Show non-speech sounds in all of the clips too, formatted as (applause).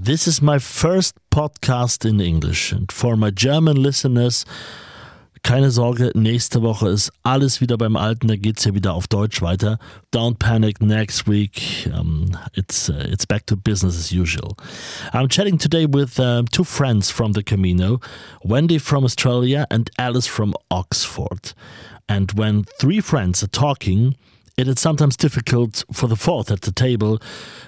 This is my first podcast in English. And for my German listeners, keine Sorge, nächste Woche ist alles wieder beim Alten, da geht's ja wieder auf Deutsch weiter. Don't panic, next week um, it's, uh, it's back to business as usual. I'm chatting today with um, two friends from the Camino, Wendy from Australia and Alice from Oxford. And when three friends are talking, it is sometimes difficult for the fourth at the table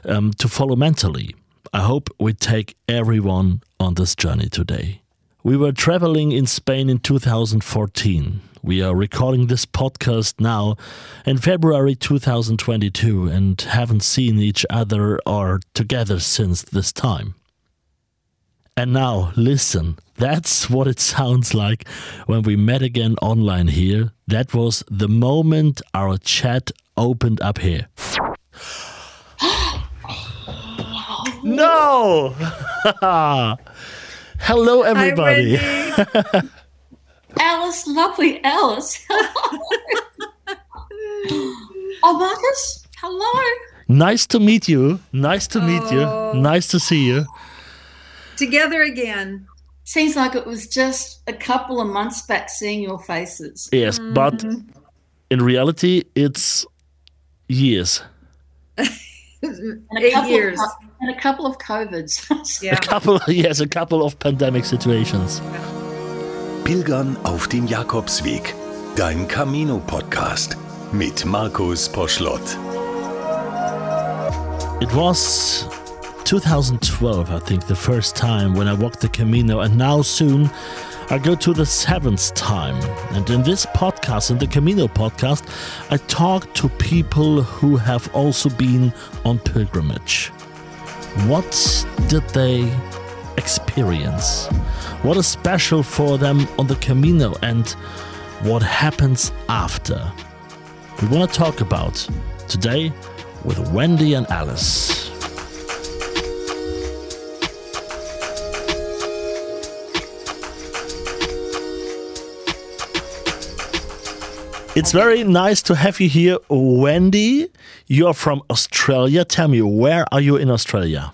um, to follow mentally. I hope we take everyone on this journey today. We were traveling in Spain in 2014. We are recording this podcast now in February 2022 and haven't seen each other or together since this time. And now, listen, that's what it sounds like when we met again online here. That was the moment our chat opened up here. No! (laughs) Hello, everybody. Hi, (laughs) Alice, lovely Alice. (laughs) oh, Marcus, hello. nice to meet you. Nice to meet Oh. you. Nice to see you. Together again. Seems like it was just a couple of months back seeing your faces. Yes, but Mm-hmm. in reality, it's years. Eight years. Of, and a couple of COVIDs. (laughs) Yeah. A couple, yes, a couple of pandemic situations. Pilgern auf dem Jakobsweg. Dein Camino-Podcast mit Markus Poschlott. It was 2012, I think, the first time when I walked the Camino, and now soon I go to the seventh time. And in this podcast, in the Camino podcast, I talk to people who have also been on pilgrimage. What did they experience? What is special for them on the Camino, and what happens after? We want to talk about today with Wendy and Alice. It's very nice to have you here, Wendy. You are from Australia. Tell me, where are you in Australia?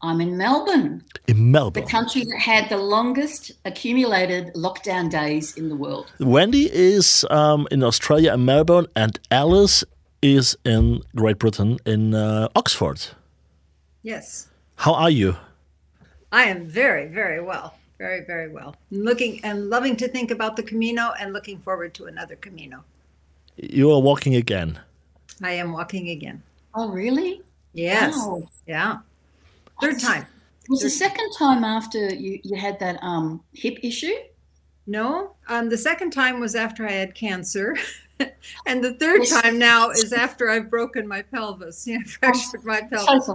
I'm in Melbourne, In Melbourne. the country that had the longest accumulated lockdown days in the world. Wendy is um, in Australia in Melbourne, and Alice is in Great Britain in uh, Oxford. Yes. How are you? I am very, very well. Very, very well. Looking and loving to think about the Camino and looking forward to another Camino. You are walking again. I am walking again. Oh, really? Yes. Wow. Yeah. Third time. It was the second time after you, you had that um, hip issue. No. Um, the second time was after I had cancer. (laughs) and the third time now is after I've broken my pelvis. (laughs) Yeah, fractured my pelvis.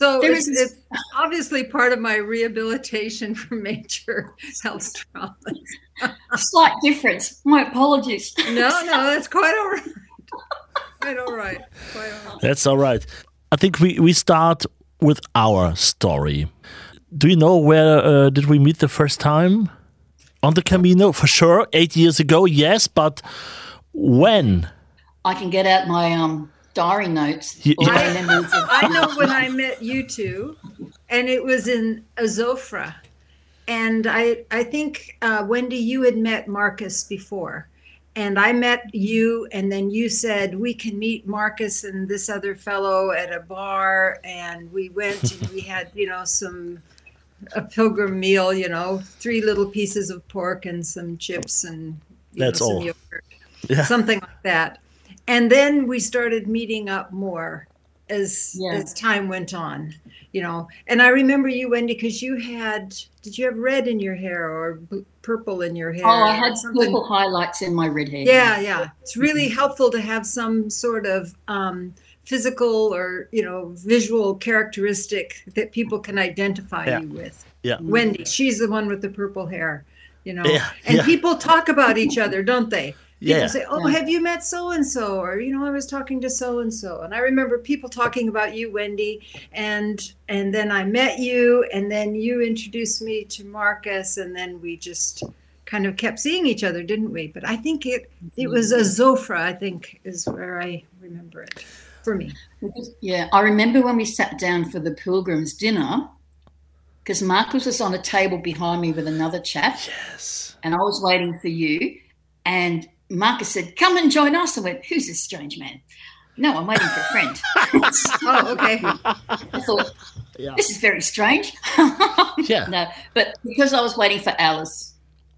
So, There it's, is- it's obviously part of my rehabilitation (laughs) from major health traumas. slight difference. My apologies. No, no, that's quite all right. Quite all right. Quite all right. That's all right. I think we, we start with our story. Do you know where uh, did we meet the first time? On the Camino, for sure. Eight years ago, yes, but when? I can get out my um, diary notes. You- all my I- I know when I met you two, and it was in Azofra. And I, I think, uh, Wendy, you had met Marcus before. And I met you, and then you said, We can meet Marcus and this other fellow at a bar. And we went and we (laughs) had, you know, some, a pilgrim meal, you know, three little pieces of pork and some chips and you That's know, some all. yogurt. Yeah. something like that. And then we started meeting up more as Yeah. as time went on, you know. And I remember you, Wendy, because you had did you have red in your hair or b- purple in your hair? oh, I had something? purple highlights in my red hair. Yeah, yeah. It's really helpful to have some sort of um, physical or you know visual characteristic that people can identify Yeah. you with. Yeah. Wendy, she's the one with the purple hair, you know. Yeah, and yeah. people talk about each other, don't they? People Yeah. say, "Oh, Yeah. have you met so and so?" Or you know, I was talking to so and so, and I remember people talking about you, Wendy, and and then I met you, and then you introduced me to Marcus, and then we just kind of kept seeing each other, didn't we? But I think it it was a mm-hmm. Zofra, I think, is where I remember it for me. Yeah, I remember when we sat down for the pilgrims dinner because Marcus was on a table behind me with another chap. Yes. And I was waiting for you. And Marcus said, Come and join us. I went, Who's this strange man? No, I'm waiting for a friend. (laughs) Oh, okay. I thought, Yeah. This is very strange. (laughs) Yeah. No, but because I was waiting for Alice,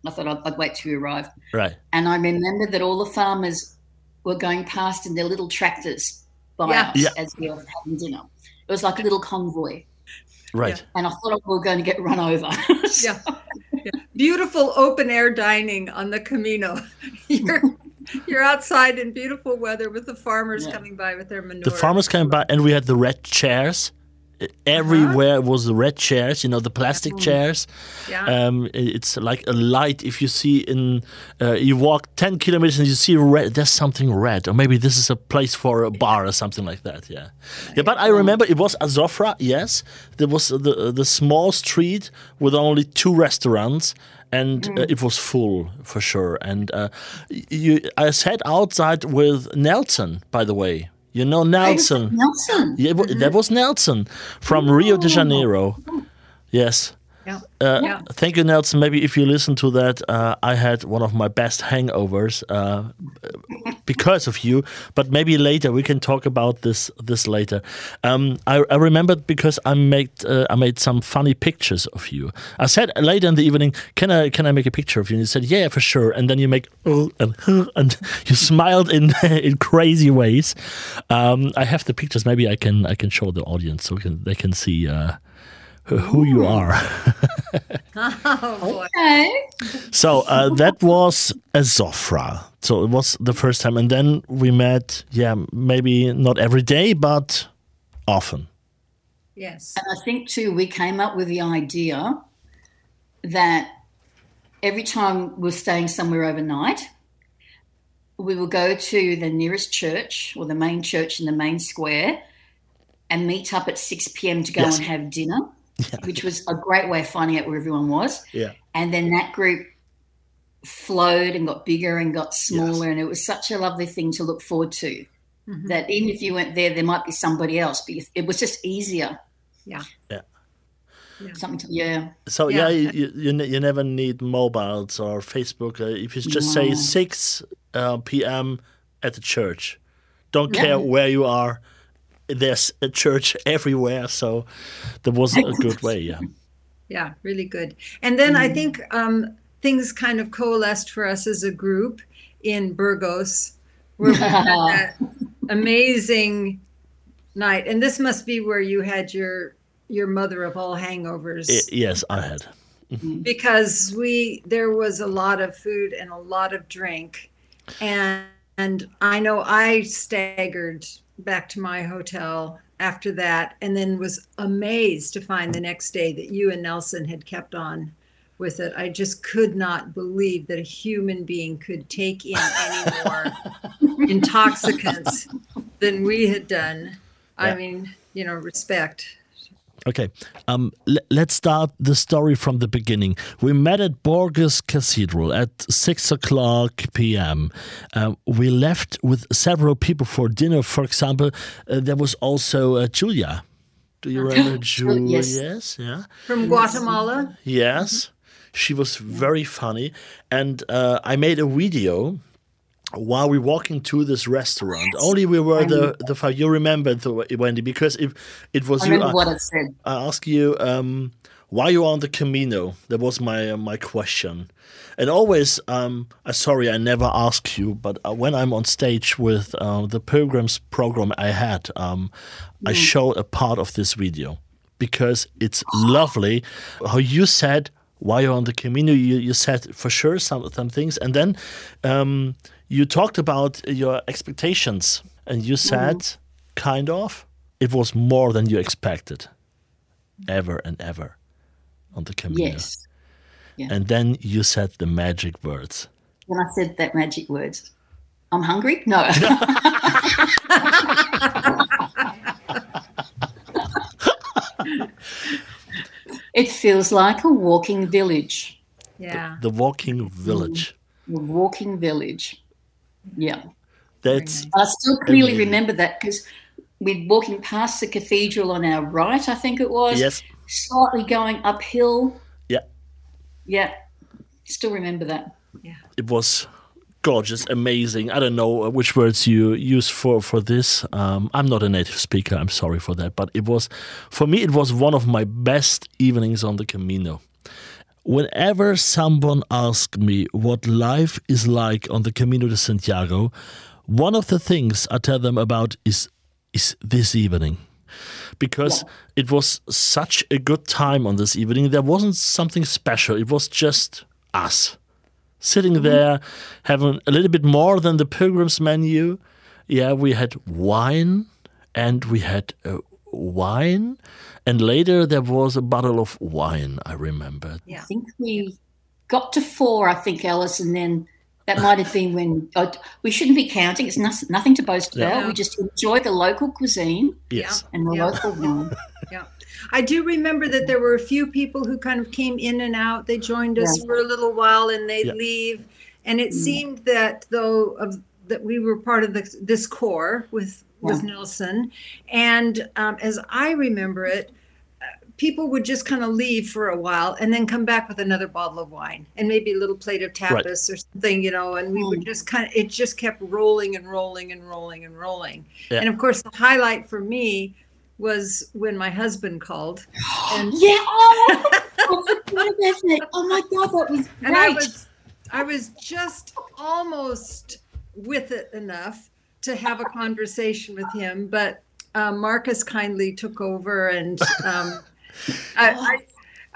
I thought I'd, I'd wait till you arrived. Right. And I remember that all the farmers were going past in their little tractors by Yeah. us Yeah. as we were having dinner. It was like a little convoy. Right. And I thought we were going to get run over. (laughs) So- Yeah. Yeah. Beautiful open air dining on the Camino. (laughs) You're you're outside in beautiful weather with the farmers Yeah. coming by with their manure. The farmers came by, and we had the red chairs. Everywhere was the red chairs, you know, the plastic chairs. Yeah. Um, it's like a light. If you see in, uh, you walk ten kilometers and you see red. There's something red, or maybe this is a place for a bar or something like that. Yeah, yeah. But I remember it was Azofra. Yes, there was the the small street with only two restaurants. And uh, it was full for sure. And uh, you, I sat outside with Nelson, by the way. You know Nelson. Nelson. Yeah, that mm-hmm. was Nelson from Rio de oh. Janeiro. Yes. Yeah. Uh, Yeah. Thank you, Nelson. Maybe if you listen to that, uh, I had one of my best hangovers uh, (laughs) because of you. But maybe later we can talk about this. This later. Um, I, I remembered because I made uh, I made some funny pictures of you. I said later in the evening, "Can I can I make a picture of you?" And you said, "Yeah, for sure." And then you make "Oh," (laughs) and (laughs) and you smiled in in crazy ways. Um, I have the pictures. Maybe I can I can show the audience so can, they can see. Who- who you are. (laughs) Oh boy. Okay. So uh, that was Azofra. So it was the first time, and then we met. Yeah, maybe not every day, but often. Yes. And I think too, we came up with the idea that every time we're staying somewhere overnight, we will go to the nearest church or the main church in the main square and meet up at 6 p.m. to go Yes. and have dinner, which was a great way of finding out where everyone was. Yeah. And then that group flowed and got bigger and got smaller. And it was such a lovely thing to look forward to. Mhm. That even if you weren't there, there might be somebody else, but it was just easier. Yeah. Yeah. Yeah. Something to, yeah. So yeah, Yeah. you, you you never need mobiles or Facebook. Uh, if you just say six uh, p.m. at the church, don't Yeah. care where you are. There's a church everywhere, so there was a good way. Yeah. (laughs) Yeah, really good. And then I think um, things kind of coalesced for us as a group in Burgos, where we had (laughs) that amazing night. And this must be where you had your your mother of all hangovers I- yes, I had. because we there was a lot of food and a lot of drink and and I know I staggered back to my hotel after that and then was amazed to find the next day that you and Nelson had kept on with it. I just could not believe that a human being could take in any more (laughs) intoxicants than we had done. I mean, you know, respect. Okay, um, l- let's start the story from the beginning. We met at Burgos Cathedral at six o'clock p.m. Uh, we left with several people for dinner. For example, uh, there was also uh, Julia. Do you remember (laughs) Julia? Yes. Yes, yeah. From Guatemala. Yes, she was very funny, and uh, I made a video while we walking to this restaurant. Only we were the the five. You remember the Wendy because if it was I you. what I said. I ask you um, why you on the Camino. That was my uh, my question. And always, um, uh, sorry, I never ask you, but uh, when I'm on stage with uh, the Pilgrims program I had, um, I show a part of this video because it's lovely how you said why you're on the Camino. You, you said for sure some some things, and then um, you talked about your expectations, and you mm-hmm. said kind of it was more than you expected ever and ever on the Camino. Yes. And then you said the magic words. When I said that magic words, I'm hungry? No. (laughs) it feels like a walking village. Yeah. The walking village. A walking village. Yeah. That's I still clearly Amazing. remember that because we're walking past the cathedral on our right, I think it was. yes, slightly going uphill. Yeah. Yeah. Still remember that. Yeah. It was gorgeous, amazing. I don't know which words you use for for this. Um, I'm not a native speaker. I'm sorry for that, but it was for me. It was one of my best evenings on the Camino. Whenever someone asks me what life is like on the Camino de Santiago, one of the things I tell them about is is this evening because it was such a good time on this evening. There wasn't something special. It was just us sitting there, having a little bit more than the pilgrim's menu. Yeah, we had wine and we had uh, wine, and later there was a bottle of wine. I remember. I think we got to four, I think, Alice, and then that might have been when oh, we shouldn't be counting. It's nothing, nothing to boast Yeah. about. We just enjoy the local cuisine Yes. and the Yeah. local wine. (laughs) Yeah. I do remember that there were a few people who kind of came in and out. They joined us Yeah. for a little while and they'd Yeah. leave. And it mm. seemed that though of that we were part of this, this core with with Nelson, and um, as I remember it, uh, people would just kind of leave for a while and then come back with another bottle of wine and maybe a little plate of Right. tapas or something, you know. And we would just kind of it just kept rolling and rolling and rolling and rolling. Yeah. And of course, the highlight for me was when my husband called (gasps) and Yeah. (laughs) Oh, I forgot about that. Oh my God, that was great. and I was I was just almost with it enough to have a conversation with him, but um, Marcus kindly took over, and um, (laughs) I, I,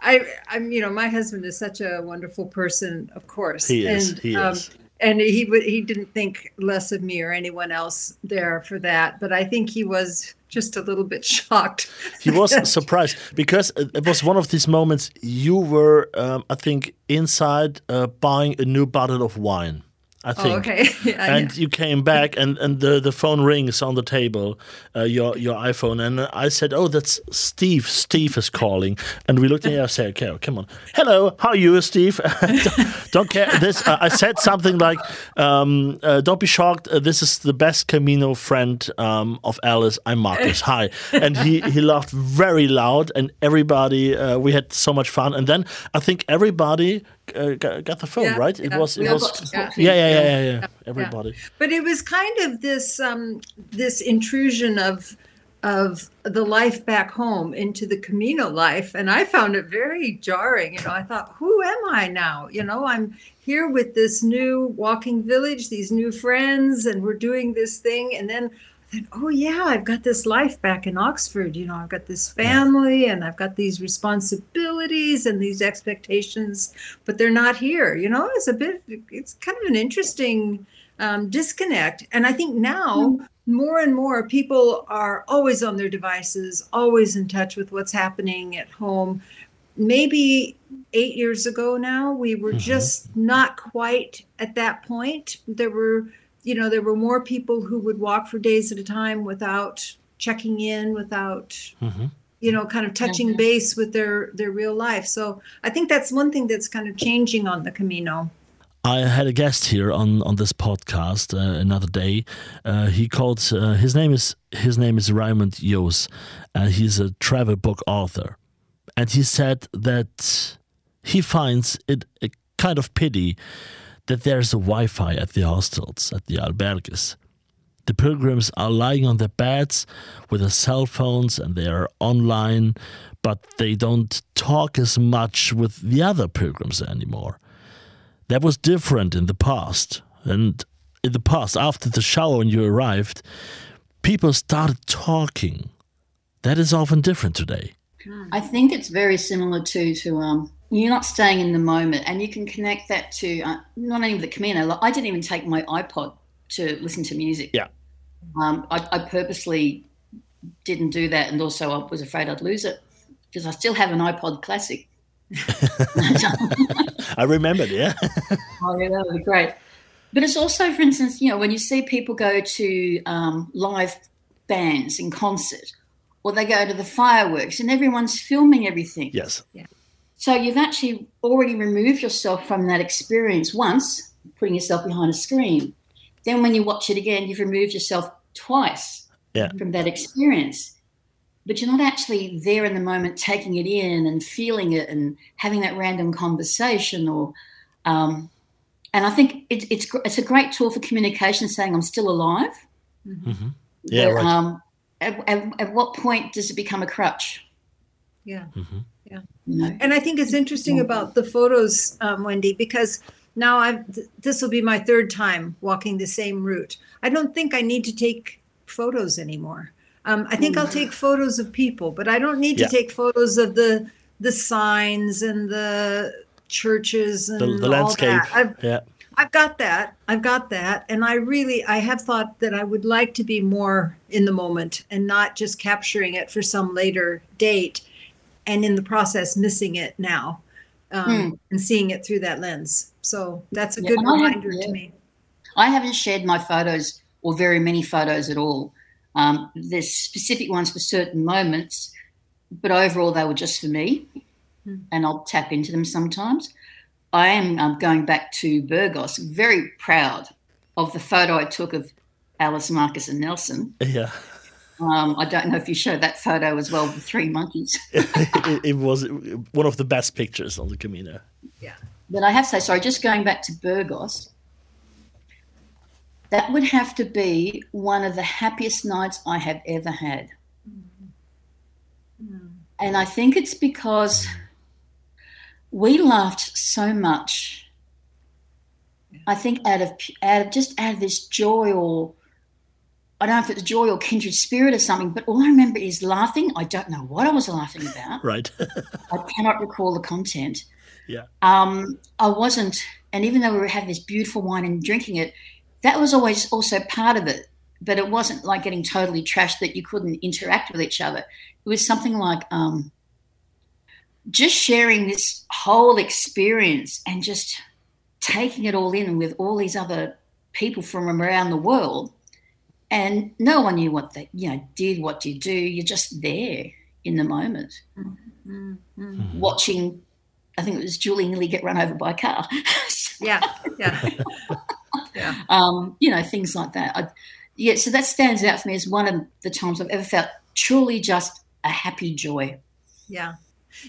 I, I'm you know my husband is such a wonderful person, of course, He is, and he um, is. and he would he didn't think less of me or anyone else there for that, but I think he was just a little bit (laughs) shocked. He was (laughs) surprised because it it was one of these moments you were, um, I think, inside uh, buying a new bottle of wine. I think. Oh, okay. (laughs) Yeah, and you came back and, and the, the phone rings on the table uh, your your iphone and i said oh that's steve. Steve is calling. And we looked at each other and said okay come on. Hello how are you steve? (laughs) Don't, don't care. This uh, i said something like um, uh, don't be shocked. Uh, this is the best camino friend um, of alice. I'm marcus. Hi. (laughs) And he he laughed very loud and everybody uh, we had so much fun. And then i think everybody uh, got, the film, Yeah, right it yeah. was it was got to talk to yeah him. yeah yeah yeah, yeah. everybody but it was kind of this um, this intrusion of of the life back home into the Camino life, and I found it very jarring. You know, I thought, who am I now? You know, I'm here with this new walking village, these new friends, and we're doing this thing, and then. Thought, oh yeah, I've got this life back in Oxford. You know, I've got this family and I've got these responsibilities and these expectations, but they're not here. You know, it's a bit, it's kind of an interesting um, disconnect. And I think now more and more people are always on their devices, always in touch with what's happening at home. Maybe eight years ago now, we were just not quite at that point. There were, you know, there were more people who would walk for days at a time without checking in, without Mhm. you know kind of touching base with their their real life so i think that's one thing that's kind of changing on the camino I had a guest here on on this podcast uh, another day. Uh, he called uh, his name is his name is Raymond Jos. Uh, he's a travel book author, and he said that he finds it a kind of pity that there's a Wi-Fi at the hostels at the albergues. The pilgrims are lying on their beds with their cell phones and they are online, but they don't talk as much with the other pilgrims anymore. That was different in the past. And in the past, after the shower when you arrived, people started talking. That is often different today. I think it's very similar to to um, you're not staying in the moment, and you can connect that to uh, not only the Camino. Like, I didn't even take my iPod to listen to music. Yeah. Um, I, I purposely didn't do that, and also I was afraid I'd lose it because I still have an iPod Classic. (laughs) (laughs) I remembered, yeah. (laughs) Oh, yeah, that would be great. But it's also, for instance, you know, when you see people go to um, live bands in concert, or they go to the fireworks, and everyone's filming everything. yes. So you've actually already removed yourself from that experience once, putting yourself behind a screen. Then when you watch it again, you've removed yourself twice Yeah. from that experience. but you're not actually there in the moment taking it in and feeling it and having that random conversation or um, and I think it, it's it's a great tool for communication, saying I'm still alive. Mm-hmm. Yeah, but, right. Um, at, at, at, what point does it become a crutch? Yeah, mm-hmm. Yeah. You know? And I think it's interesting about the photos, um, Wendy, because now I've th- this will be my third time walking the same route. I don't think I need to take photos anymore. Um, I think I'll take photos of people, but I don't need to take photos of the the signs and the churches and the, the landscape. I've, Yeah. I've got that. I've got that. And I really, I have thought that I would like to be more in the moment and not just capturing it for some later date and in the process missing it now um, and seeing it through that lens. So that's a Yeah, good I reminder to me. I haven't shared my photos or very many photos at all. Um, there's specific ones for certain moments, but overall they were just for me, Hmm. and I'll tap into them sometimes. I am um, going back to Burgos, very proud of the photo I took of Alice, Marcus, and Nelson. Yeah. (laughs) Um, I don't know if you showed that photo as well, the three monkeys. (laughs) it, it was one of the best pictures on the Camino. Yeah. But I have to say, sorry, just going back to Burgos, that would have to be one of the happiest nights I have ever had. And I think it's because we laughed so much. I think out of out of just out of this joy or I don't know if it's joy or kindred spirit or something, but all I remember is laughing. I don't know what I was laughing about. (laughs) Right. (laughs) I cannot recall the content. Yeah. Um, I wasn't, and even though we were having this beautiful wine and drinking it, that was always also part of it. But it wasn't like getting totally trashed that you couldn't interact with each other. It was something like um, just sharing this whole experience and just taking it all in with all these other people from around the world. And no one knew what they, you know, did, what you do. You're just there in the moment Mm-hmm. watching. I think it was Julie nearly get run over by a car. (laughs) Yeah, yeah, yeah. um, you know, things like that. I, yeah, so that stands out for me as one of the times I've ever felt truly just a happy joy. Yeah.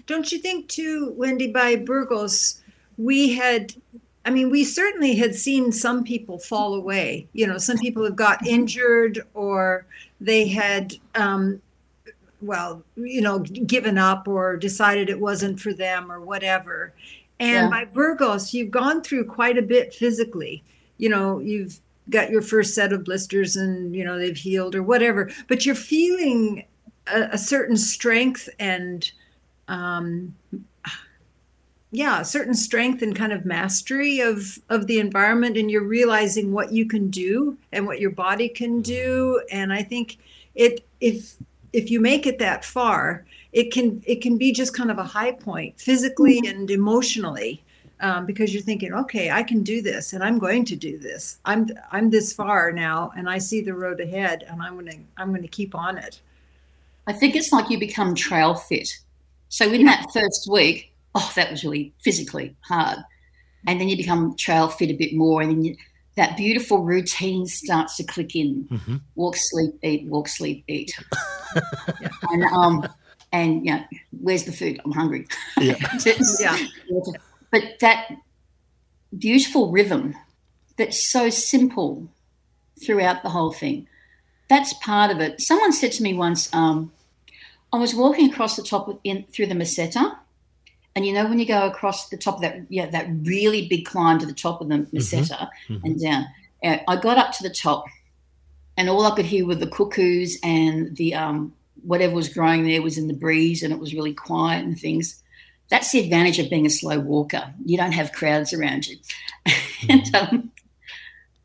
Don't you think too, Wendy, by Burgos, we had I mean, we certainly had seen some people fall away. You know, some people have got injured or they had um well, you know, given up or decided it wasn't for them or whatever. And Yeah. by Burgos, you've gone through quite a bit physically. You know, you've got your first set of blisters and, you know, they've healed or whatever, but you're feeling a, a certain strength and, um, yeah, a certain strength and kind of mastery of of the environment, and you're realizing what you can do and what your body can do. And I think it if if you make it that far, it can it can be just kind of a high point physically and emotionally um, because you're thinking okay i can do this and i'm going to do this. I'm i'm this far now and i see the road ahead and i'm going to i'm going to keep on it. I think it's like you become trail fit. So in that first week, oh, that was really physically hard, and then you become trail fit a bit more, and then you, that beautiful routine starts to click in: hmm walk, sleep, eat, walk, sleep, eat, (laughs) and um, and you know, where's the food? I'm hungry. Yeah. (laughs) Yeah. But that beautiful rhythm that's so simple throughout the whole thing that's part of it. Someone said to me once um, i was walking across the top of, in, through the meseta and you know when you go across the top of that yeah that really big climb to the top of the meseta mhm. and down uh, i got up to the top and all i could hear were the cuckoos and the um, whatever was growing there was in the breeze and it was really quiet and things that's the advantage of being a slow walker. You don't have crowds around you. (laughs) and um,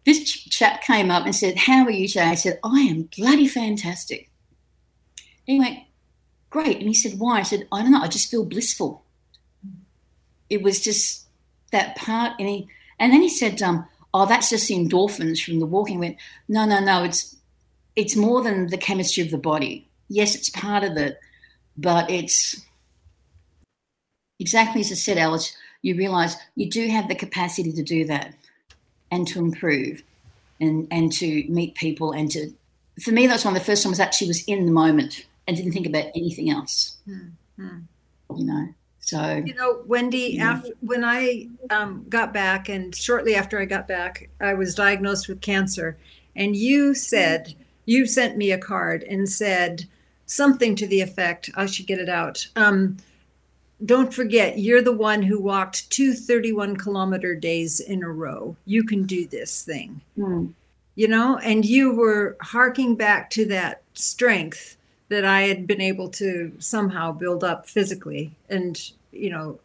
this ch- chap came up and said, How are you today? I said, I am bloody fantastic. He went, Great. And he said, Why? I said, I don't know. I just feel blissful. It was just that part. And, he, and then he said, um, Oh, that's just the endorphins from the walking. I went, No, no, no. It's, it's more than the chemistry of the body. Yes, it's part of it, but it's exactly as I said, Alice, you realize you do have the capacity to do that and to improve and, and to meet people and to, for me, that's one of the first times I actually was in the moment and didn't think about anything else. Hmm. You know, so You know, Wendy, after, when I um, got back, and shortly after I got back, I was diagnosed with cancer. And you said, you sent me a card and said something to the effect, I should get it out. Um, don't forget, you're the one who walked two 31 kilometer days in a row. You can do this thing. hmm, you know, and you were harking back to that strength that I had been able to somehow build up physically. And, you know,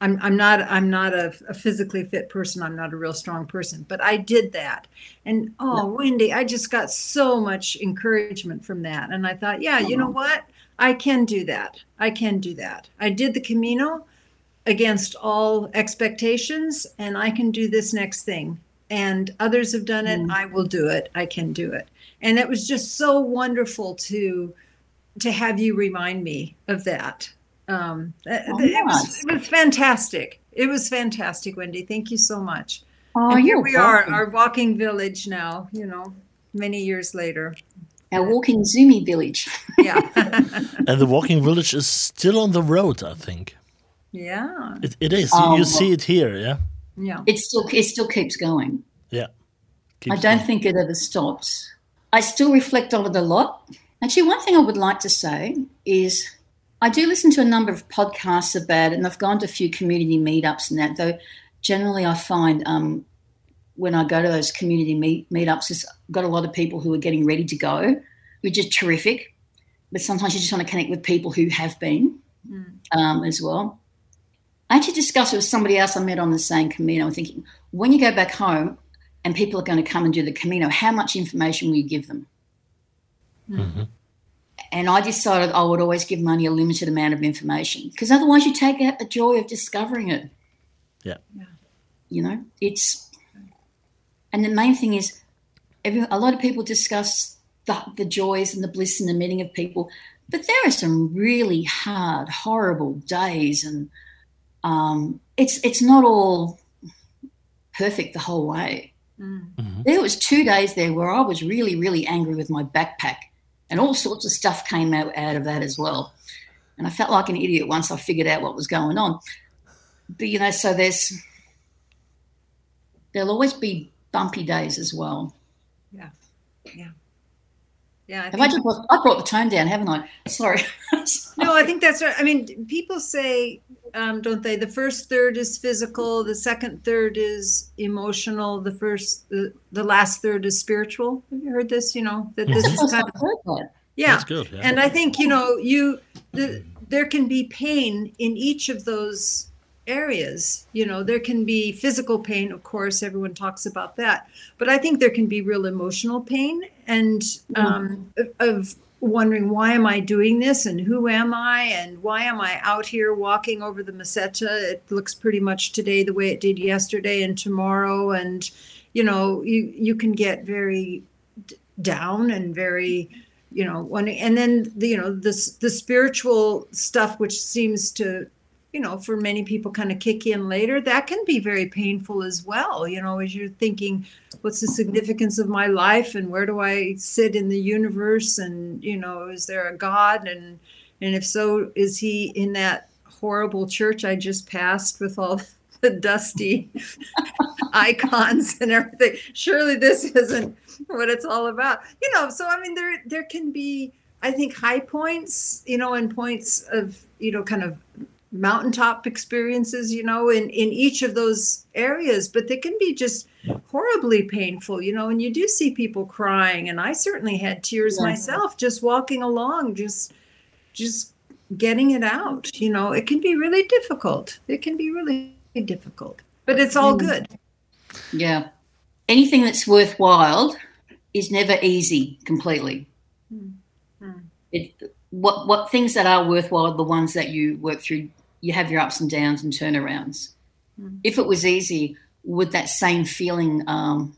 I'm, I'm not I'm not a, a physically fit person. I'm not a real strong person, but I did that. And oh, Wendy, I just got so much encouragement from that. And I thought, yeah, you know what? I can do that. I can do that. I did the Camino against all expectations, and I can do this next thing. And others have done it. Mm. I will do it. I can do it. And it was just so wonderful to to have you remind me of that. Um, it, Oh, it was, it was fantastic. It was fantastic, Wendy. Thank you so much. oh, and here you're we are, our walking village now. You know, many years later. our walking Zoomy village. (laughs) Yeah, (laughs) And the walking village is still on the road, I think. yeah, It, it is. You, Oh. you see it here, yeah? yeah. It still it still keeps going. Yeah. I don't going. think it ever stops. I still reflect on it a lot. Actually, one thing I would like to say is I do listen to a number of podcasts about it, and I've gone to a few community meetups and that, though generally I find um, when I go to those community meet, meetups, it's got a lot of people who are getting ready to go, which is terrific. But sometimes you just want to connect with people who have been Mm. um, as well. I actually discussed it with somebody else I met on the same Camino. I'm thinking, when you go back home and people are going to come and do the Camino, how much information will you give them? Mhm. And I decided I would always give money a limited amount of information because otherwise you take out the joy of discovering it. Yeah. Yeah. You know, it's, and the main thing is, every, a lot of people discuss the, the joys and the bliss and the meeting of people, but there are some really hard, horrible days, and um, it's it's not all perfect the whole way. Mm. There was two days there where I was really, really angry with my backpack, and all sorts of stuff came out, out of that as well. And I felt like an idiot once I figured out what was going on. But you know, so there's there'll always be bumpy days as well. Yeah, yeah, I Have I just brought, I brought the tone down, haven't I? (laughs) Sorry. No, I think that's right. I mean, people say, um, don't they? The first third is physical, the second third is emotional, the first, the, the last third is spiritual. Have you heard this? You know that this is kind of I've heard that. yeah. That's good. Yeah. And I think you know you the, there can be pain in each of those areas. You know, there can be physical pain, of course. Everyone talks about that, but I think there can be real emotional pain and um, of- of wondering why am I doing this and who am I and why am I out here walking over the Meseta? It looks pretty much today the way it did yesterday and tomorrow, and you know, you you can get very d- down and very you know when and then the you know this the spiritual stuff which seems to you know for many people kind of kick in later that can be very painful as well you know as you're thinking what's the significance of my life and where do i sit in the universe? And you know is there a god? And and if so is he in that horrible church i just passed with all (laughs) the dusty (laughs) icons and everything? Surely this isn't what it's all about. You know so i mean there there can be i think high points you know and points of you know kind of mountaintop experiences you know in in each of those areas but they can be just horribly painful you know and you do see people crying and i certainly had tears Yeah. myself just walking along just just getting it out you know it can be really difficult it can be really difficult but it's all Mm. good Yeah. Anything that's worthwhile is never easy completely. Mm. Mm. It, what what things that are worthwhile are the ones that you work through. You have your ups and downs and turnarounds. Mm. If it was easy, would that same feeling, um,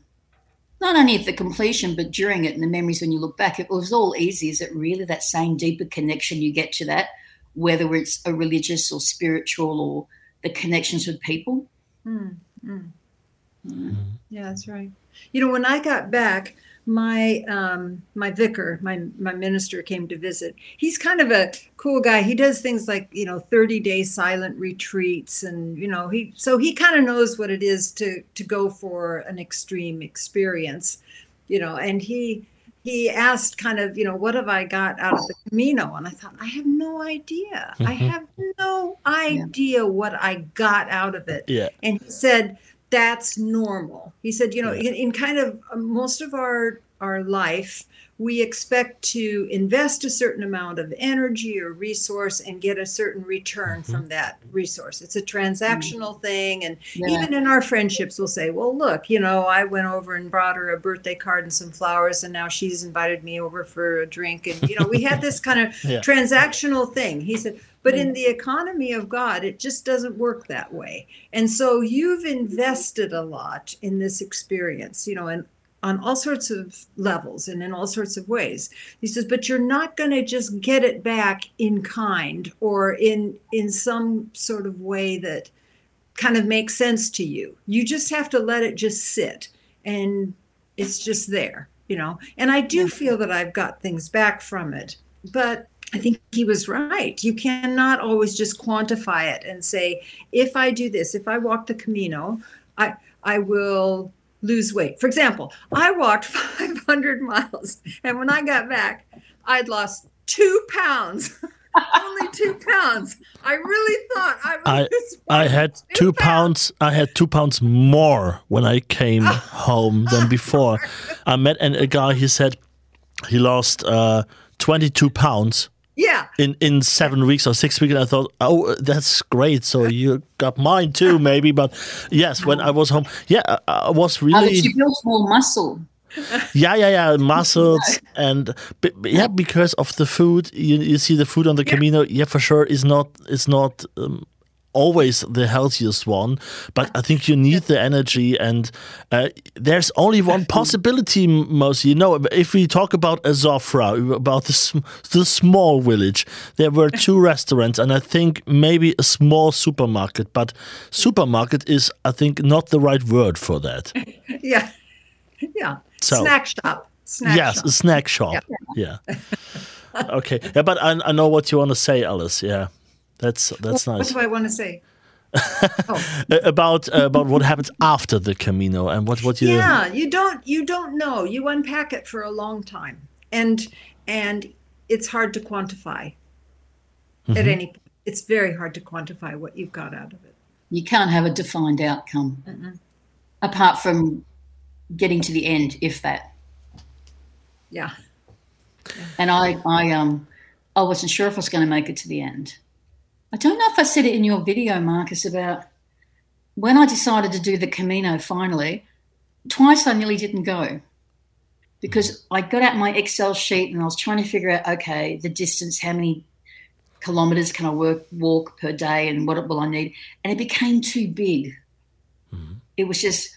not only at the completion but during it and the memories when you look back, it was all easy, is it really that same deeper connection you get to that, whether it's a religious or spiritual or the connections with people? Mm, mm. Mm. Yeah, that's right. You know, when I got back, my um, my vicar, my my minister came to visit. He's kind of a cool guy. He does things like you know 30 day silent retreats, and you know he so he kind of knows what it is to to go for an extreme experience, you know. And he he asked kind of you know what have I got out of the Camino, and I thought I have no idea. I Mhm. have no idea what I got out of it. Yeah. And he said that's normal. He said, you know, in, in kind of uh, most of our our life, we expect to invest a certain amount of energy or resource and get a certain return Mm-hmm. from that resource. It's a transactional thing. And Yeah. even in our friendships, we'll say, well, look, you know, I went over and brought her a birthday card and some flowers, and now she's invited me over for a drink. And, you know, we had this kind of (laughs) Yeah. transactional thing. He said, but in the economy of God, it just doesn't work that way. And so you've invested a lot in this experience, you know, and on all sorts of levels and in all sorts of ways. He says, but you're not going to just get it back in kind or in in some sort of way that kind of makes sense to you. You just have to let it just sit and it's just there, you know. And I do feel that I've got things back from it. But I think he was right. You cannot always just quantify it and say, if I do this, if I walk the Camino, I I will lose weight. For example, I walked (laughs) 500 miles, and when I got back, I'd lost two pounds. (laughs) Only two pounds. I really thought I I- (laughs) I had two pounds. I had two pounds more when I came home than before. I met an, a guy. He said he lost uh, twenty-two pounds Yeah. in in seven weeks or six weeks. And I thought, oh, that's great. So you got mine too, maybe. But yes, when I was home, yeah, I, I was Oh, but really you built more muscle. yeah, yeah, yeah, muscles (laughs) and but, but yeah, because of the food. You, you see the food on the Yeah. Camino. Yeah, for sure, is not is not. Um, always the healthiest one but i think you need the energy and uh, there's only one (laughs) possibility m- most you know if we talk about azofra about the, sm- the small village there were (laughs) two restaurants and i think maybe a small supermarket but supermarket is i think not the right word for that (laughs) Yeah. Yeah. So- snack shop. Snack yes shop. a snack shop yeah, okay yeah but I, I know what you want to say alice yeah that's that's What nice do I want to say? (laughs) oh. About uh, about what happens after the camino and what what you yeah you don't you don't know you unpack it for a long time and and it's hard to quantify Mm-hmm. at any point it's very hard to quantify what you've got out of it You can't have a defined outcome apart from getting to the end, if that. yeah And I, I, um, I wasn't sure if I was going to make it to the end. I don't know if I said it in your video, Marcus, about when I decided to do the Camino finally. Twice I nearly didn't go because I got out my Excel sheet and I was trying to figure out, okay, the distance, how many kilometers can I work walk per day, and what will I need? And it became too big. Mm-hmm. It was just,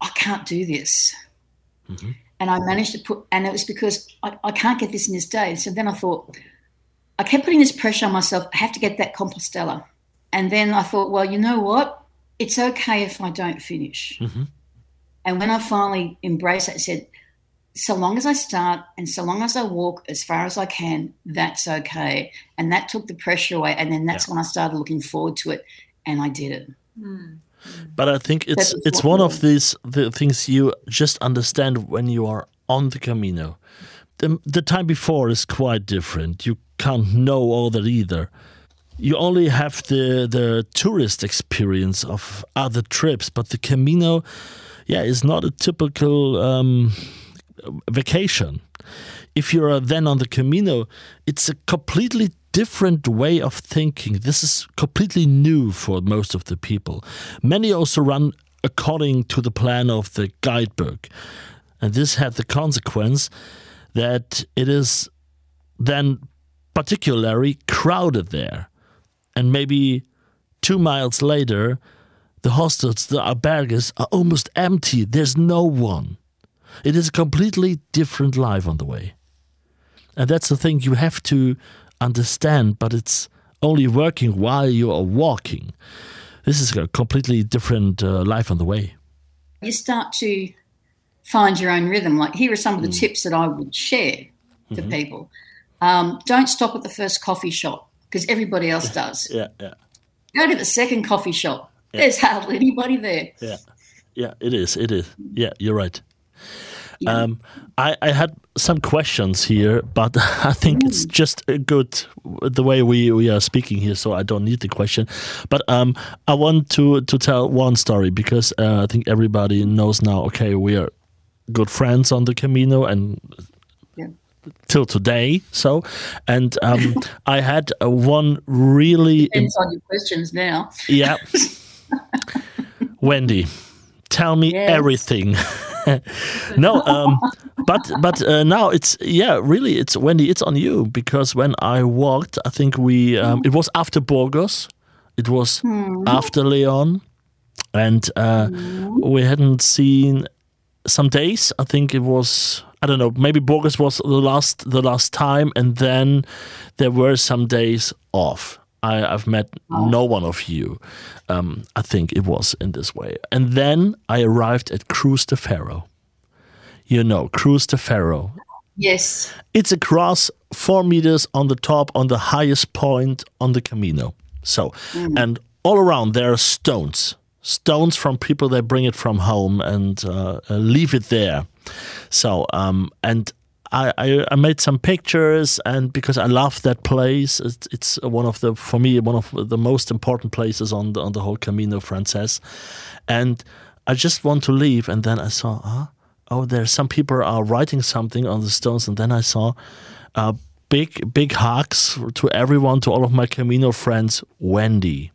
I can't do this mm-hmm. and I managed to put, and it was because I, I can't get this in this day. So then I thought, I kept putting this pressure on myself. I have to get that Compostela. And then I thought, well, you know what? It's okay if I don't finish. Mhm. And when I finally embraced it, I said, so long as I start and so long as I walk as far as I can, that's okay. And that took the pressure away. And then that's when I started looking forward to it. And I did it. But I think it's it's one of these the things you just understand when you are on the Camino. The, the time before is quite different. You can't know all that either. You only have the the tourist experience of other trips, but the Camino, yeah, is not a typical um, vacation. If you're then on the Camino, it's a completely different way of thinking. This is completely new for most of the people. Many also run according to the plan of the guidebook. And this had the consequence that it is then particularly crowded there. And maybe two miles later, the hostels, the albergues, are almost empty. There's no one. It is a completely different life on the way. And that's the thing you have to understand, but it's only working while you are walking. This is a completely different uh, life on the way. you start to find your own rhythm. Like here are some of the Mm. tips that I would share to Mhm. people. Um, don't stop at the first coffee shop because everybody else does. Yeah, yeah, Go to the second coffee shop. Yeah. There's hardly anybody there. yeah. yeah. It is. It is. Yeah, you're right. Yeah. Um, I, I had some questions here, but (laughs) I think it's just uh, good the way we, we are speaking here, so I don't need the question. But um, I want to, to tell one story because uh, I think everybody knows now. Okay, we are good friends on the Camino and. Till today. So, and um, (laughs) I had uh, one really Depends on your questions now. yeah. (laughs) Wendy, tell me Yes. everything. (laughs) no, um, but but uh, now it's yeah, really, it's Wendy. It's on you because when I walked, I think we um, it was after Burgos, it was after Leon, and uh, we hadn't seen some days. I think it was I don't know. Maybe Burgos was the last the last time, and then there were some days off. I, I've met no one of you. Um, I think it was in this way, and then I arrived at Cruz de Ferro. You know, Cruz de Ferro. Yes. It's across four meters on the top, on the highest point on the Camino. So, and all around there are stones, stones from people that bring it from home and uh, uh, leave it there. So, um, and I, I, I made some pictures, and because I love that place, it's, it's one of the for me one of the most important places on the on the whole Camino Frances, and I just want to leave, and then I saw, ah, oh, there some people are writing something on the stones, and then I saw, uh, big big hugs to everyone, to all of my Camino friends, Wendy.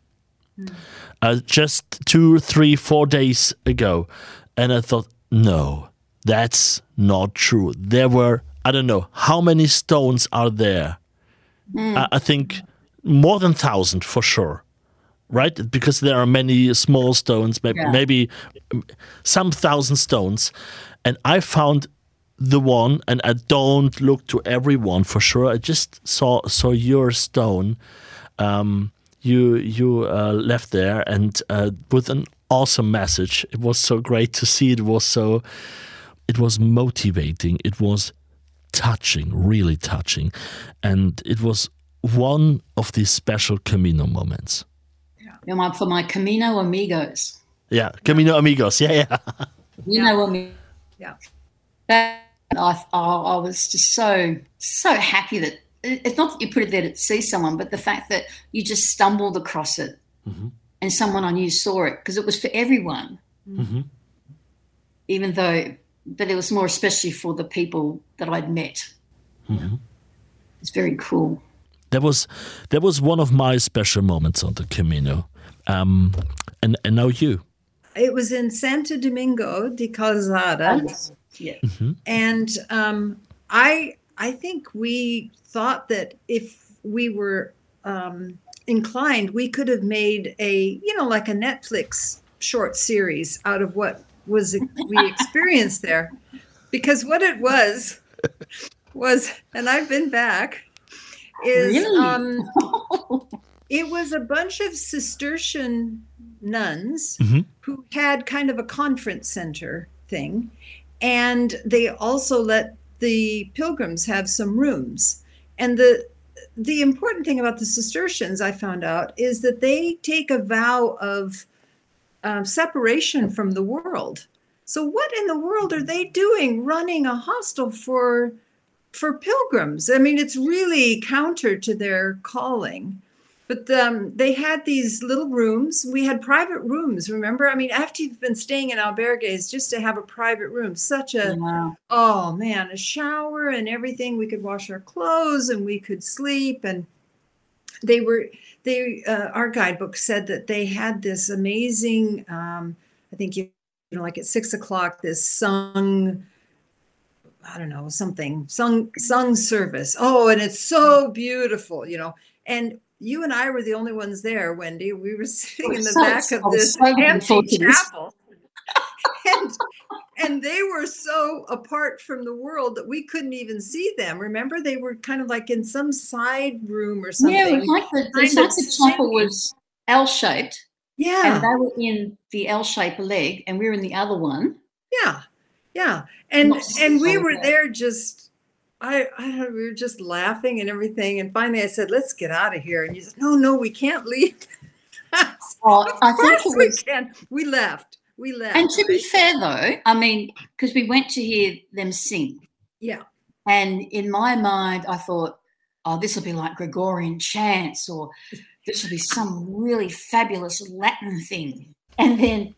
Uh, just two, three, four days ago, and I thought, no, that's not true. There were I don't know how many stones are there. I, I think more than thousand for sure, right? Because there are many small stones, maybe, Yeah. maybe some thousand stones, and I found the one, and I don't look to everyone for sure. I just saw saw your stone. Um, you you uh, left there, and uh, with an awesome message. It was so great to see. It was so it was motivating. It was touching, really touching, and it was one of these special Camino moments. And my- For my Camino amigos. Yeah, Camino Amigos. Yeah, yeah. You Yeah. know what I mean? Yeah. That, I, I, I was just so, so happy that it's not that you put it there to see someone, but the fact that you just stumbled across it Mhm. and someone I knew saw it because it was for everyone, Mhm. even though, but it was more especially for the people that I'd met. Mhm. It's very cool. That was that was one of my special moments on the Camino. Um, and and now you. It was in Santo Domingo de Calzada. Yeah. and um, I I think we thought that if we were um, inclined, we could have made a you know like a Netflix short series out of what was we experienced there, because what it was was, and I've been back, is Really? um, (laughs) it was a bunch of Cistercian nuns Mhm. who had kind of a conference center thing. And they also let the pilgrims have some rooms. And the the important thing about the Cistercians, I found out, is that they take a vow of um, separation from the world. So, what in the world are they doing running a hostel for for pilgrims? I mean, it's really counter to their calling. But um, they had these little rooms. We had private rooms. Remember? I mean, after you've been staying in albergues, just to have a private room, such a Wow. oh man, a shower and everything. We could wash our clothes and we could sleep. And they were they uh, our guidebook said that they had this amazing. Um, I think you know like at six o'clock this sung. I don't know something sung sung service. Oh, and it's so beautiful, you know. And you and I were the only ones there, Wendy. We were (laughs) sitting in the back of this empty forward to this. chapel. And and they were so apart from the world that we couldn't even see them. Remember, they were kind of like in some side room or something. Yeah, it was like the, the chapel was L shaped, yeah, and they were in the L shaped leg, and we were in the other one. yeah, Yeah, and and we were there just. I, I know, we were just laughing and everything, and finally I said, "Let's get out of here." And you said, "No, no, we can't leave." (laughs) I of think course we can. We left. We left. And to be fair, though, I mean, because we went to hear them sing, yeah, and in my mind, I thought, oh, this will be like Gregorian chants, or this will be some really fabulous Latin thing. And then,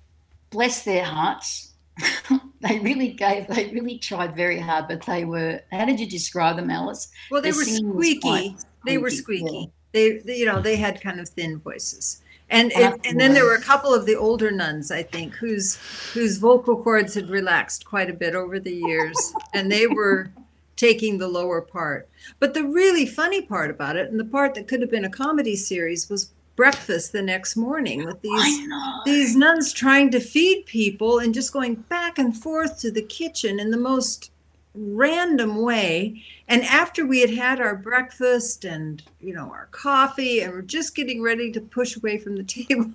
bless their hearts, (laughs) they really gave, they really tried very hard, but they were, how did you describe them, Alice? well, they Their were squeaky. They were squeaky, yeah. They, you know, they had kind of thin voices. And it, and then there were a couple of the older nuns, I think, whose whose vocal cords had relaxed quite a bit over the years, and they were taking the lower part. But the really funny part about it, and the part that could have been a comedy series, was breakfast the next morning with these these nuns trying to feed people and just going back and forth to the kitchen in the most random way and after we had had our breakfast and you know our coffee and we're just getting ready to push away from the (laughs) table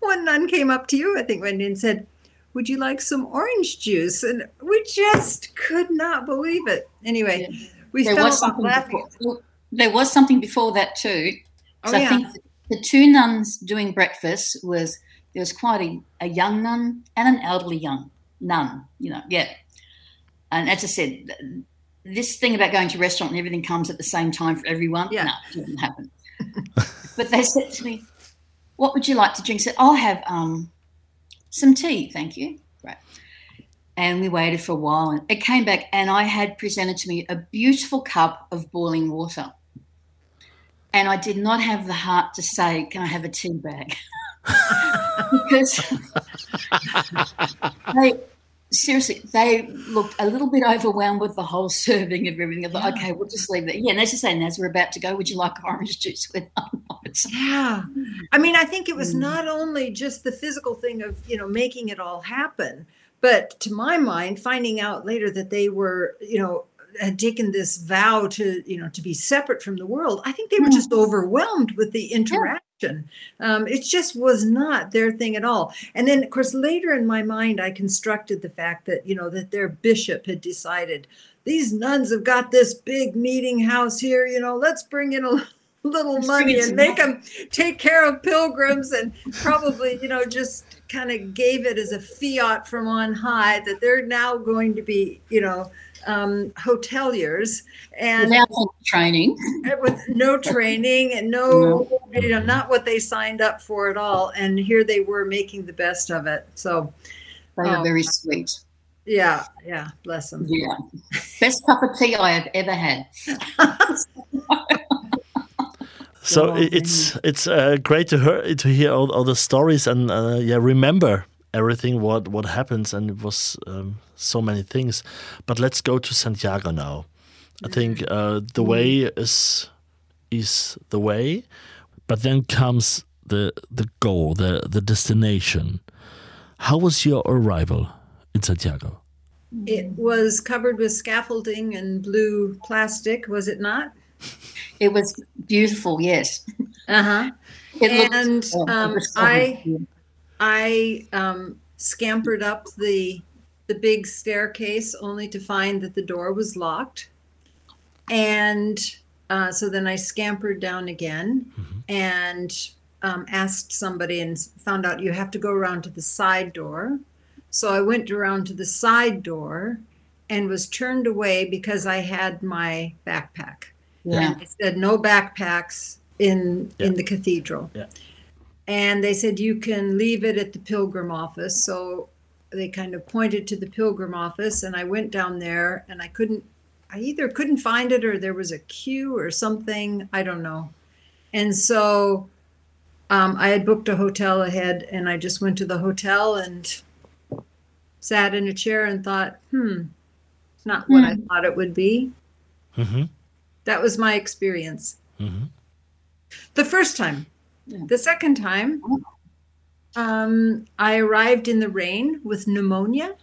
one nun came up to you i think wendy and said would you like some orange juice and we just could not believe it anyway we there fell was off something laughing before, there was something before that too. Oh, So I yeah. think the two nuns doing breakfast was there was quite a, a young nun and an elderly young nun, you know, yeah. And as I said, this thing about going to a restaurant and everything comes at the same time for everyone, Yeah. no, it didn't happen. (laughs) but they said to me, "What would you like to drink?" I said, "I'll have um, some tea, thank you." Great. And we waited for a while, and it came back, and I had presented to me a beautiful cup of boiling water. And I did not have the heart to say, Can I have a tea bag? (laughs) because (laughs) they seriously, they looked a little bit overwhelmed with the whole serving of everything. I thought, okay, we'll just leave that. Yeah, and as you say, as we're about to go, would you like orange juice with almonds? (laughs) Yeah. I mean, I think it was Mm. not only just the physical thing of, you know, making it all happen, but to my mind, finding out later that they were, you know, had taken this vow to, you know, to be separate from the world. I think they were Mm. just overwhelmed with the interaction. Um, it just was not their thing at all. And then, of course, later in my mind, I constructed the fact that, you know, that their bishop had decided these nuns have got this big meeting house here, you know, let's bring in a (laughs) little Let's money and make money. them take care of pilgrims and probably, you know, just kind of gave it as a fiat from on high that they're now going to be, you know, um, hoteliers and Without training. with no (laughs) training and no, you know, not what they signed up for at all. And here they were making the best of it. So, They were Oh. very sweet. yeah, yeah, bless them. Yeah. Best cup of tea I have ever had. (laughs) So it's it's uh, great to hear to hear all, all the stories and uh, yeah remember everything what what happens and it was um, so many things. But let's go to Santiago now. I think uh, the way is is the way, but then comes the the goal, the the destination. How was your arrival in Santiago? It was covered with scaffolding and blue plastic, was it not? It was beautiful, yes. Uh huh. It looked, And it um, was so I good. I um, scampered up the the big staircase only to find that the door was locked, and uh, so then I scampered down again and um, asked somebody and found out you have to go around to the side door. So I went around to the side door and was turned away because I had my backpack. yeah. And they said no backpacks in in the cathedral. Yeah. And they said you can leave it at the pilgrim office. So they kind of pointed to the pilgrim office and I went down there and I couldn't I either couldn't find it or there was a queue or something, I don't know. And so um, I had booked a hotel ahead and I just went to the hotel and sat in a chair and thought, hmm, it's not what I thought it would be. hmm That was my experience. hmm The first time. Yeah. The second time, um, I arrived in the rain with pneumonia.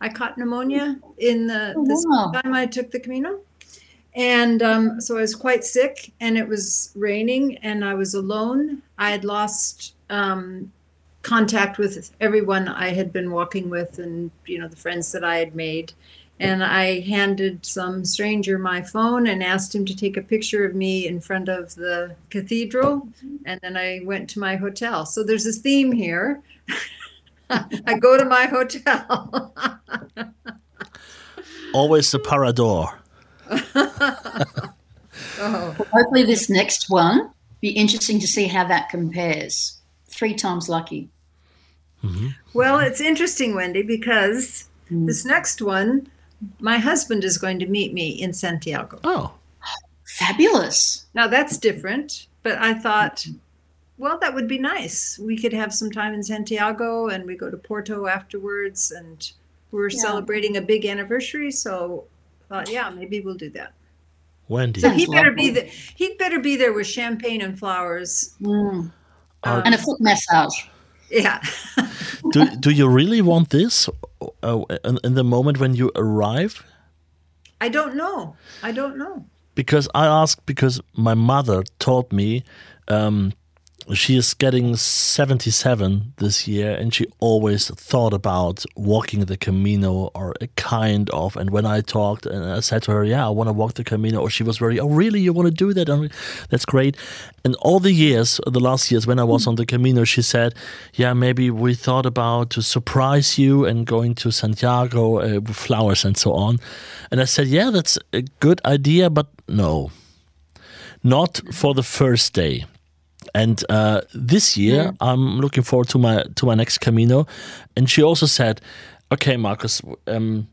I caught pneumonia in the, Oh, the wow. time I took the Camino. And um, so I was quite sick, and it was raining, and I was alone. I had lost um, contact with everyone I had been walking with and, you know, the friends that I had made. And I handed some stranger my phone and asked him to take a picture of me in front of the cathedral. And then I went to my hotel. So there's this theme here. (laughs) I go to my hotel. (laughs) Always the parador. (laughs) oh. Hopefully, this next one be interesting to see how that compares. Three times lucky. Well, it's interesting, Wendy, because hmm. this next one, my husband is going to meet me in Santiago. Oh, Fabulous. Now that's different, but I thought, well, that would be nice. We could have some time in Santiago and we go to Porto afterwards and we're Yeah. celebrating a big anniversary, so I thought, yeah, maybe we'll do that. Wendy. So he better be there. He'd better be there with champagne and flowers. Mm. Are- And a foot massage. (laughs) Yeah. do, do you really want this uh, in, in the moment when you arrive? I don't know. I don't know. Because I asked because my mother told me um, she is getting 77 this year and she always thought about walking the Camino or a kind of. And when I talked and I said to her, Yeah, I want to walk the Camino, or she was very, Oh, really? You want to do that? And that's great. And all the years, the last years when I was on the Camino, she said, Yeah, maybe we thought about to surprise you and going to Santiago uh, with flowers and so on. And I said, Yeah, that's a good idea, but no, not for the first day. And uh, this year, I'm looking forward to my to my next Camino. And she also said, "Okay, Marcus, um,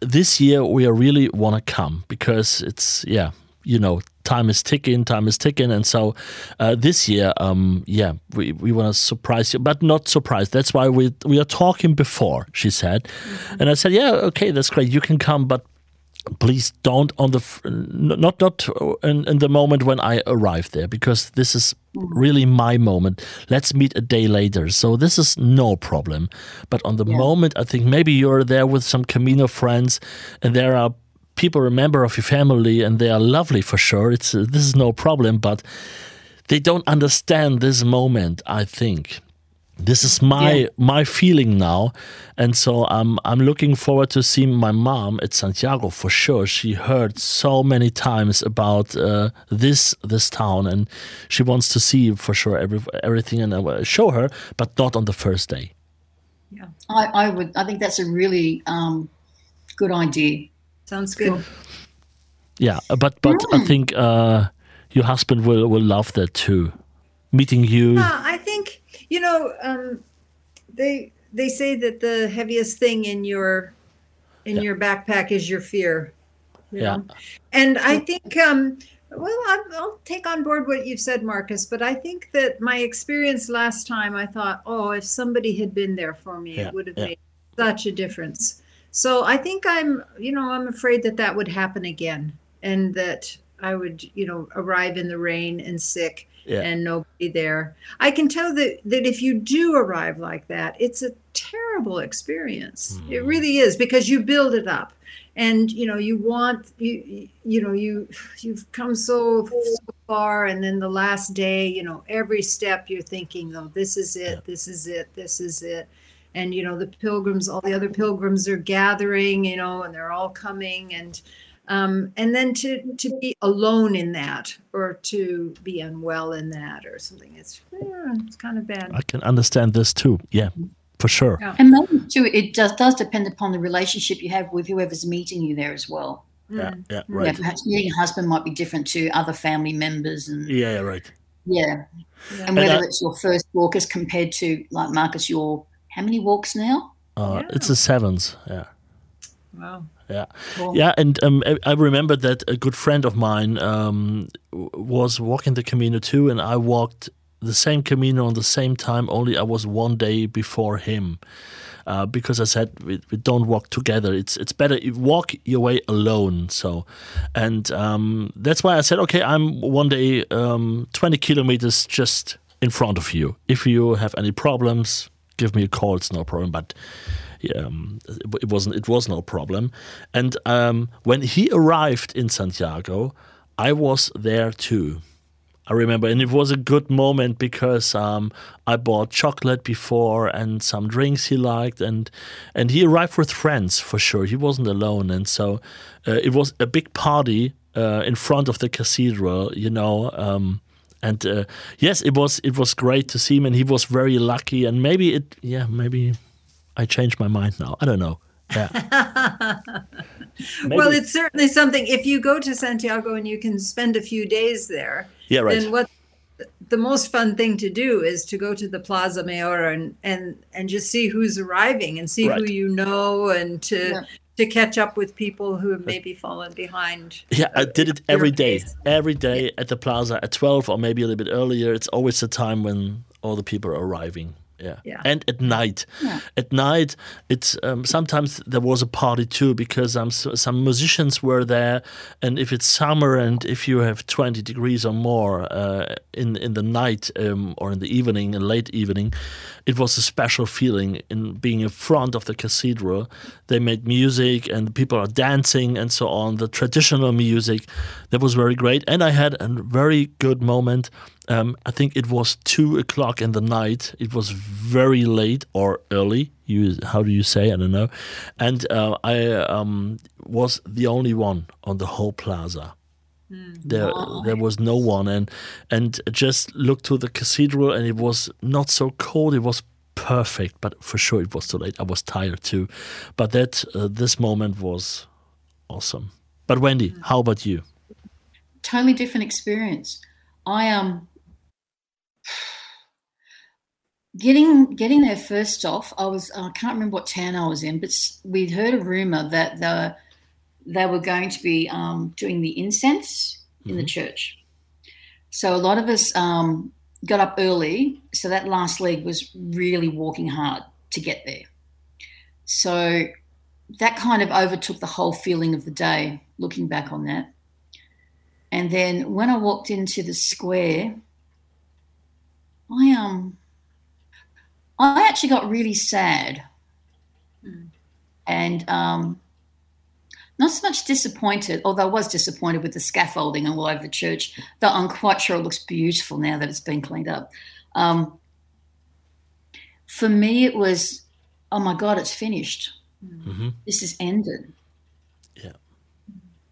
this year we really want to come because it's yeah, you know, time is ticking, time is ticking, and so uh, this year, um, yeah, we, we want to surprise you, but not surprise. That's why we we are talking before." She said, and I said, "Yeah, okay, that's great. You can come, but." Please don't on the not not in, in the moment when I arrive there because this is really my moment. Let's meet a day later. So this is no problem. But on the moment, I think maybe you're there with some Camino friends, and there are people a member of your family, and they are lovely for sure. It's uh, this is no problem, but they don't understand this moment. I think this is my Yeah. my feeling now and so i'm i'm looking forward to seeing my mom at santiago for sure she heard so many times about uh, this this town and she wants to see for sure every, everything and i will show her but not on the first day Yeah. I, I would. I think that's a really um, good idea. Sounds good. yeah but but i think uh your husband will will love that too meeting you Yeah, I think you know um, they they say that the heaviest thing in your in your backpack is your fear. you Yeah. know? and I think um, well I'll, I'll take on board what you've said, Marcus. But I think that my experience last time, I thought, oh, if somebody had been there for me, Yeah, it would have yeah. made such a difference. So I think I'm, you know, I'm afraid that that would happen again, and that I would, you know, arrive in the rain and sick Yeah. and nobody there. I can tell that that if you do arrive like that, it's a terrible experience. It hmm. really is because you build it up, and you know you want you you know you you've come so, so far, and then the last day, you know, every step you're thinking, oh, this is it, this is it, this is it. And you know the pilgrims, all the other pilgrims are gathering, you know, and they're all coming, and um, and then to to be alone in that or to be unwell in that or something it's yeah, it's kind of bad i can understand this too yeah for sure Yeah. And maybe too, it does does depend upon the relationship you have with whoever's meeting you there as well. yeah Mm. yeah Yeah, right perhaps meeting a husband might be different to other family members, and yeah, yeah right yeah, Yeah. and whether I- it's your first walk as compared to like Marcus, your how many walks now? uh, Yeah. it's a seventh yeah wow yeah Well, Yeah, and um, I- I remember that a good friend of mine um, was walking the Camino too, and I walked the same Camino on the same time. Only I was one day before him, uh, because I said we, we don't walk together. It's it's better you walk your way alone. So, and um, that's why I said, okay, I'm one day um, twenty kilometers just in front of you. If you have any problems, give me a call. It's no problem. But um, it wasn't it was no problem. And um, when he arrived in Santiago, I was there too. I remember, and it was a good moment because um, I bought chocolate before and some drinks he liked, and and he arrived with friends for sure. He wasn't alone, and so uh, it was a big party uh, in front of the cathedral, you know. Um, and uh, yes, it was it was great to see him, and he was very lucky. And maybe it, yeah, maybe I changed my mind now. I don't know. Yeah. (laughs) well, it's certainly something. If you go to Santiago and you can spend a few days there, yeah, right. Then what the most fun thing to do is to go to the Plaza Mayor and and and just see who's arriving and see Right. who you know and to Yeah. To catch up with people who have maybe fallen behind. Yeah, I did it every day. Every day at the plaza at 12 or maybe a little bit earlier. It's always the time when all the people are arriving. Yeah. Yeah. And at night. Yeah. At night, it's um, sometimes there was a party too because um, some musicians were there. And if it's summer and if you have 20 degrees or more uh, in, in the night um, or in the evening, in late evening, it was a special feeling in being in front of the cathedral. They made music and people are dancing and so on. The traditional music that was very great, and I had a very good moment. Um, I think it was two o'clock in the night. It was very late or early. You, how do you say? I don't know. And uh, I um, was the only one on the whole plaza. There, there was no one, and and just looked to the cathedral, and it was not so cold. It was perfect, but for sure it was too late. I was tired too, but that uh, this moment was awesome. But Wendy, how about you? totally different experience. I um getting getting there first off. I was I can't remember what town I was in, but we'd heard a rumor that the they were going to be um, doing the incense in the church. So a lot of us um, got up early. So that last leg was really walking hard to get there. So that kind of overtook the whole feeling of the day. Looking back on that. And then when I walked into the square, I um I actually got really sad. And um not so much disappointed, although I was disappointed with the scaffolding and all over the church, though I'm quite sure it looks beautiful now that it's been cleaned up. Um, for me, it was, oh my God, it's finished. hmm This is ended. Yeah.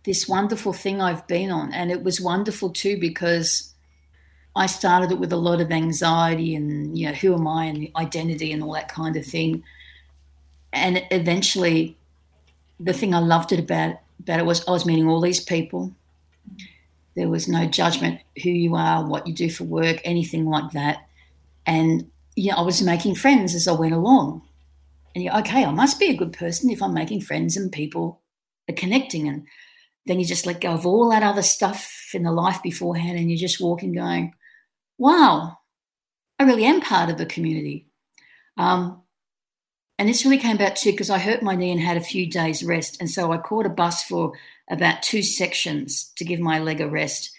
this wonderful thing I've been on. And it was wonderful too because I started it with a lot of anxiety and, you know, who am I and identity and all that kind of thing. And eventually, the thing I loved it about, about it was I was meeting all these people. There was no judgment who you are, what you do for work, anything like that. And, you know, I was making friends as I went along. And you're okay, I must be a good person if I'm making friends and people are connecting. And then you just let go of all that other stuff in the life beforehand and you're just walking going, wow, I really am part of a community. Um, and this really came about too because I hurt my knee and had a few days rest. And so I caught a bus for about two sections to give my leg a rest,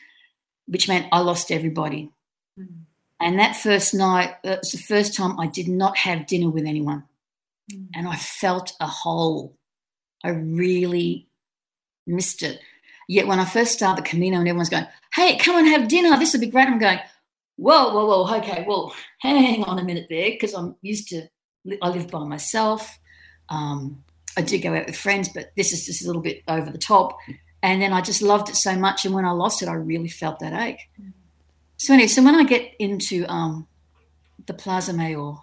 which meant I lost everybody. And that first night, it was the first time I did not have dinner with anyone. And I felt a hole. I really missed it. Yet when I first started the Camino and everyone's going, hey, come and have dinner, this will be great. I'm going, whoa, whoa, whoa, okay, well, hang on a minute there, because I'm used to, I live by myself. Um, I do go out with friends, but this is just a little bit over the top. And then I just loved it so much. And when I lost it, I really felt that ache. So anyway, so when I get into um, the Plaza Mayor,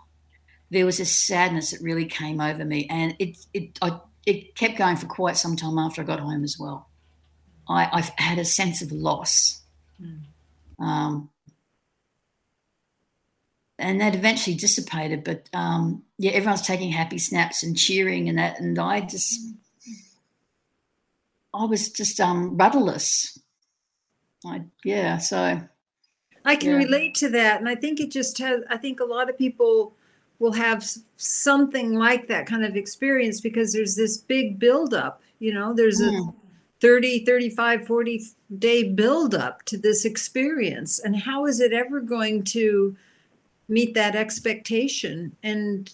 there was a sadness that really came over me, and it it I, it kept going for quite some time after I got home as well. I, I've had a sense of loss, um, and that eventually dissipated. But um, yeah, everyone's taking happy snaps and cheering and that, and I just I was just um, rudderless. I yeah, so I can Yeah. relate to that. And I think it just has, I think a lot of people will have something like that kind of experience because there's this big buildup, you know, there's a Mm. 30, 35, 40 day buildup to this experience. And how is it ever going to meet that expectation? And,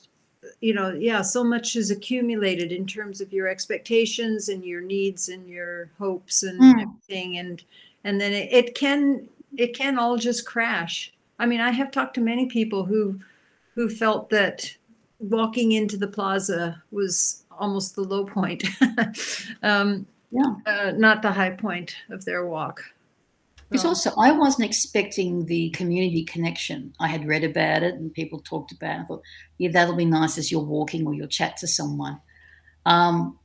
you know, yeah, so much is accumulated in terms of your expectations and your needs and your hopes and Mm. everything. And, and then it, it can it can all just crash. I mean, I have talked to many people who who felt that walking into the plaza was almost the low point, (laughs) um, Yeah. uh, not the high point of their walk. Because So- also, I wasn't expecting the community connection. I had read about it and people talked about it. I thought, yeah, that'll be nice as you're walking or you'll chat to someone. Um,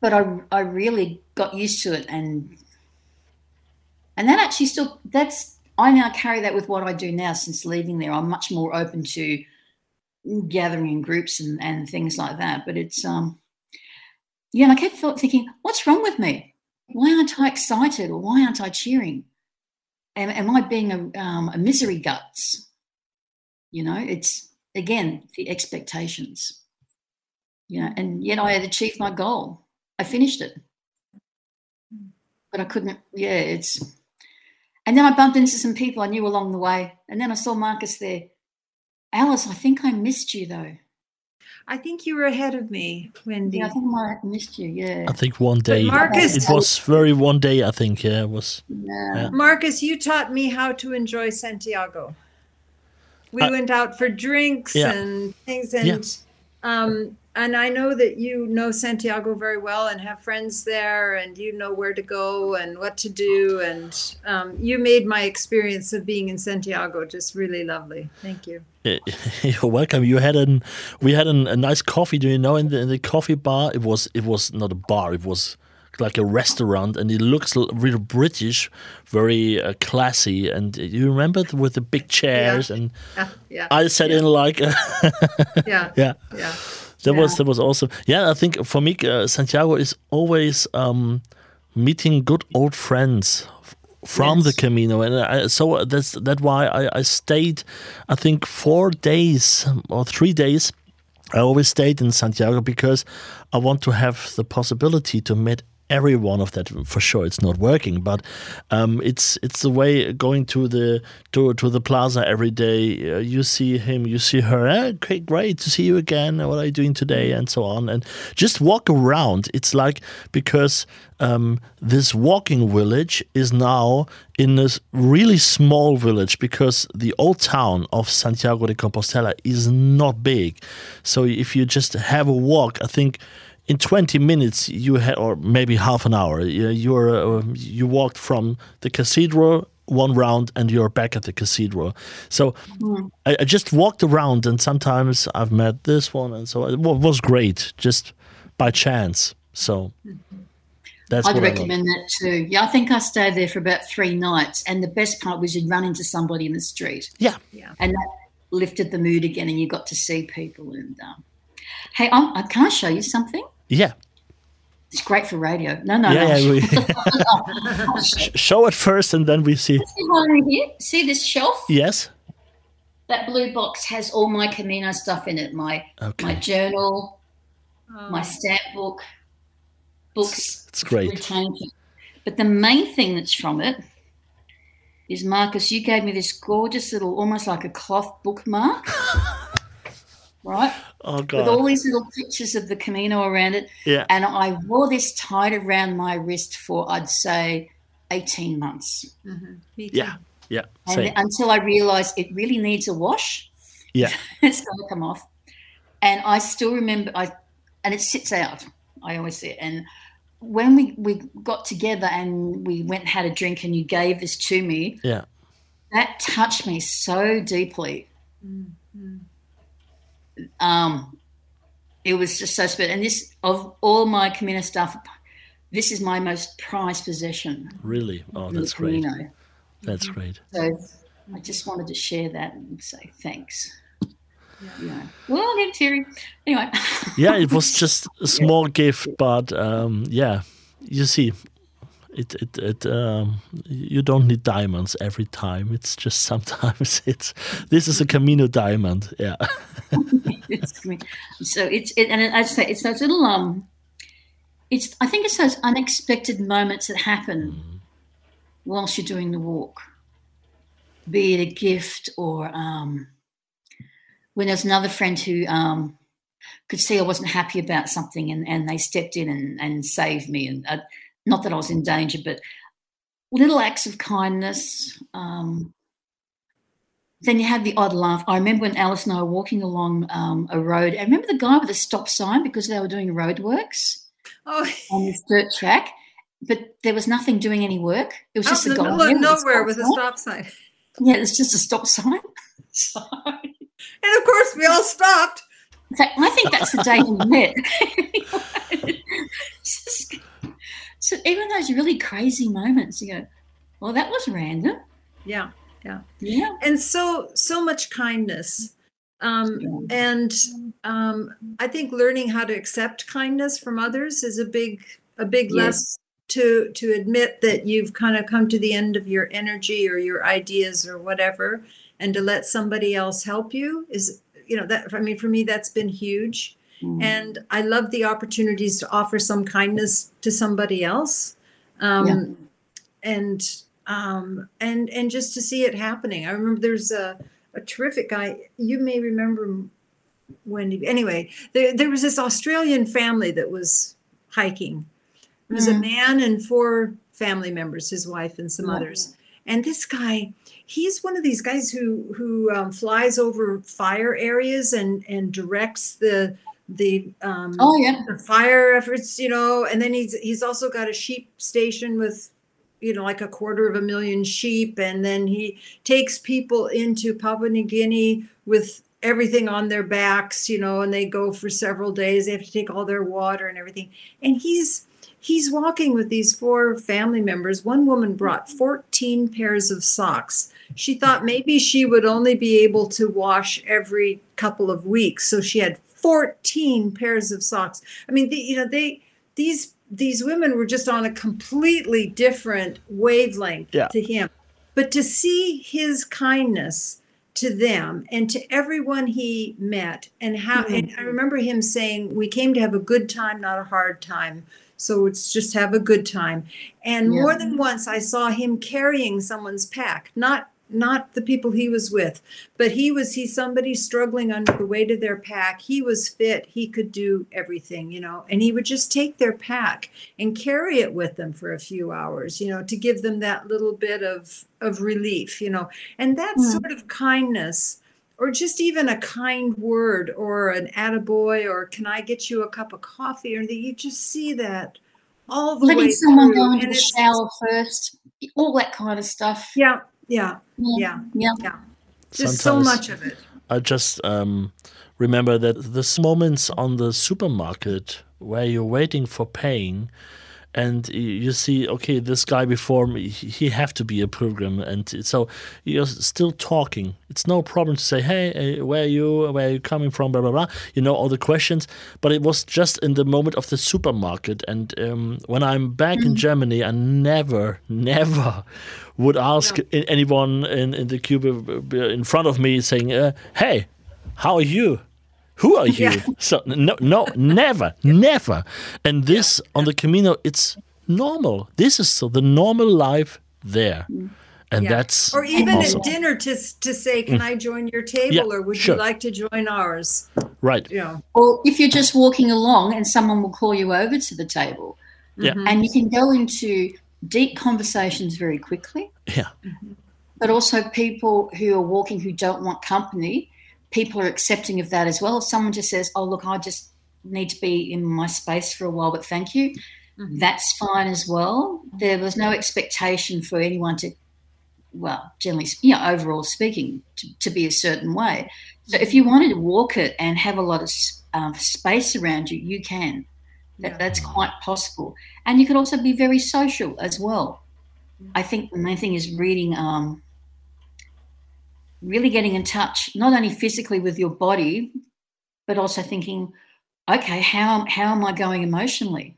but I, I really got used to it, and and that actually still that's I now carry that with what I do now since leaving there. I'm much more open to gathering in groups and, and things like that. But it's um, yeah, and I kept thinking, what's wrong with me? Why aren't I excited or why aren't I cheering? Am, am I being a, um, a misery guts? You know, it's again the expectations. You know, and yet I had achieved my goal. I finished it, but I couldn't. Yeah, it's. And then I bumped into some people I knew along the way, and then I saw Marcus there. Alice, I think I missed you though. I think you were ahead of me, Wendy. Yeah, I think I missed you. Yeah. I think one day Marcus- it was very one day. I think yeah, it was. yeah. Yeah. Marcus, you taught me how to enjoy Santiago. We I- went out for drinks Yeah. and things, and Yeah. um, and I know that you know Santiago very well and have friends there, and you know where to go and what to do, and um, you made my experience of being in Santiago just really lovely. Thank you. (laughs) You're welcome. You had an we had an, a nice coffee. Do you know in the in the coffee bar? It was it was not a bar. It was like a restaurant, and it looks really British, very uh, classy. And you remember th- with the big chairs, and Yeah, yeah, I sat in like (laughs) yeah, yeah. yeah. That was that was awesome. Yeah, I think for me, uh, Santiago is always um, meeting good old friends from Yes. the Camino, and I, so that's that why I, I stayed. I think four days or three days. I always stayed in Santiago because I want to have the possibility to meet every one of that. For sure, it's not working, but um, it's it's the way going to the to to the plaza every day. Uh, you see him, you see her. Eh, okay, great to see you again. What are you doing today? And so on, and just walk around. It's like because um, this walking village is now in this really small village because the old town of Santiago de Compostela is not big. So if you just have a walk, I think in 20 minutes you had, or maybe half an hour, you- you're uh, you walked from the cathedral one round and you're back at the cathedral. So I, I just walked around and sometimes I've met this one and so it was great just by chance. So that's I'd what I recommend that too. Yeah, I think I stayed there for about three nights, and the best part was you'd run into somebody in the street, Yeah. yeah, and that lifted the mood again, and you got to see people. And um, hey, I'm, I can I show you something? Yeah. It's great for radio. No, no, yeah, no. yeah, we, I'll show you. sh- show it first and then we see. See one right here? See this shelf? Yes. That blue box has all my Camino stuff in it. My my journal, Oh, my stamp book, books. It's great. retained. But the main thing that's from it is Marcus, you gave me this gorgeous little, almost like a cloth bookmark, (laughs) right? Oh god! With all these little pictures of the Camino around it. Yeah. And I wore this tied around my wrist for, I'd say, 18 months. mhm. Me too. Yeah. Yeah. And Same. until I realized it really needs a wash. Yeah. (laughs) it's going to come off. And I still remember, I and it sits out. I always say it. And when we, we got together and we went and had a drink and you gave this to me, Yeah. that touched me so deeply. Mhm. Um, it was just so special. And this, of all my Camino stuff, this is my most prized possession. Really. Oh, that's great. Camino. That's great. So I just wanted to share that and say thanks. Yeah. Well, I get teary. Anyway. Yeah, it was (laughs) just a small gift, but um, yeah, you see, it it it um, you don't need diamonds every time. It's just (laughs) sometimes it's this is a Camino diamond. Yeah. (laughs) So it's it, and I say it's those little um, it's I think it's those unexpected moments that happen whilst you're doing the walk, be it a gift or um, when there's another friend who um, could see I wasn't happy about something and, and they stepped in and, and saved me and uh, not that I was in danger, but little acts of kindness. Um, then you have the odd laugh. I remember when Alice and I were walking along um, a road. I remember the guy with the stop sign because they were doing roadworks Oh, on this dirt track, but there was nothing doing any work. It was out just a guy middle of nowhere with a stop sign. Yeah, it's just a stop sign. (laughs) So, And of course, we all stopped. so I think that's the day we met. (laughs) (laughs) So even those really crazy moments, you go, "Well, that was random." Yeah, yeah. Yeah. And so, so much kindness. Um, and um, I think learning how to accept kindness from others is a big, a big Yes. lesson to to admit that you've kind of come to the end of your energy or your ideas or whatever, and to let somebody else help you is, you know, that I mean, for me, that's been huge. Mm. and I love the opportunities to offer some kindness to somebody else, um, Yeah. and um, and and just to see it happening. I remember there's a, a terrific guy. You may remember Wendy. Anyway, there there was this Australian family that was hiking. It was a Mm. man and four family members, his wife and some Yeah. others. And this guy, he's one of these guys who who um, flies over fire areas and and directs the the um, Oh yeah. the fire efforts, you know, and then he's he's also got a sheep station with, you know, like a quarter of a million sheep, and then he takes people into Papua New Guinea with everything on their backs, you know, and they go for several days. They have to take all their water and everything, and he's he's walking with these four family members. One woman brought 14 pairs of socks. She thought maybe she would only be able to wash every couple of weeks, so she had 14 pairs of socks. I mean, the, you know, they these these women were just on a completely different wavelength Yeah. to him. But to see his kindness to them and to everyone he met and how mm-hmm. and I remember him saying we came to have a good time not a hard time so it's just have a good time and Yeah. more than once I saw him carrying someone's pack not not the people he was with but he was he somebody struggling under the weight of their pack he was fit he could do everything you know and he would just take their pack and carry it with them for a few hours you know to give them that little bit of of relief you know and that Mm. sort of kindness or just even a kind word or an attaboy or can i get you a cup of coffee or you just see that all the Letting way someone through. go into and the shower first, all that kind of stuff. yeah yeah yeah. Yeah. just so much of it. I just um, remember that this moments on the supermarket where you're waiting for paying and you see okay this guy before me he have to be a pilgrim and so you're still talking. It's no problem to say hey where are you where are you coming from? blah blah blah. You know all the questions. But it was just in the moment of the supermarket and um, when i'm back in germany i never (laughs) never would ask a- anyone in, in the cube in front of me saying uh, hey how are you who are (laughs) you? Yeah. So no, no, never, (laughs) never. And this on the Camino, it's normal. This is so the normal life there, mm. and Yeah. that's or even awesome. at dinner to to say mm. can i join your table Yeah, or would sure. you like to join ours right. Yeah. know Or if you're just walking along and someone will call you over to the table, Yeah. Mhm. and you can go into deep conversations very quickly. Yeah, mm-hmm. But also, people who are walking who don't want company, people are accepting of that as well. If someone just says, "Oh, look, I just need to be in my space for a while, but thank you," Mhm. that's fine as well. There was no expectation for anyone to, well, generally, you know, overall speaking, to, to be a certain way. So if you wanted to walk it and have a lot of um, space around you, you can. That, Yeah. That's quite possible. And you could also be very social as well. I think the main thing is reading, um, really getting in touch, not only physically with your body, but also thinking, okay, how, how am I going emotionally?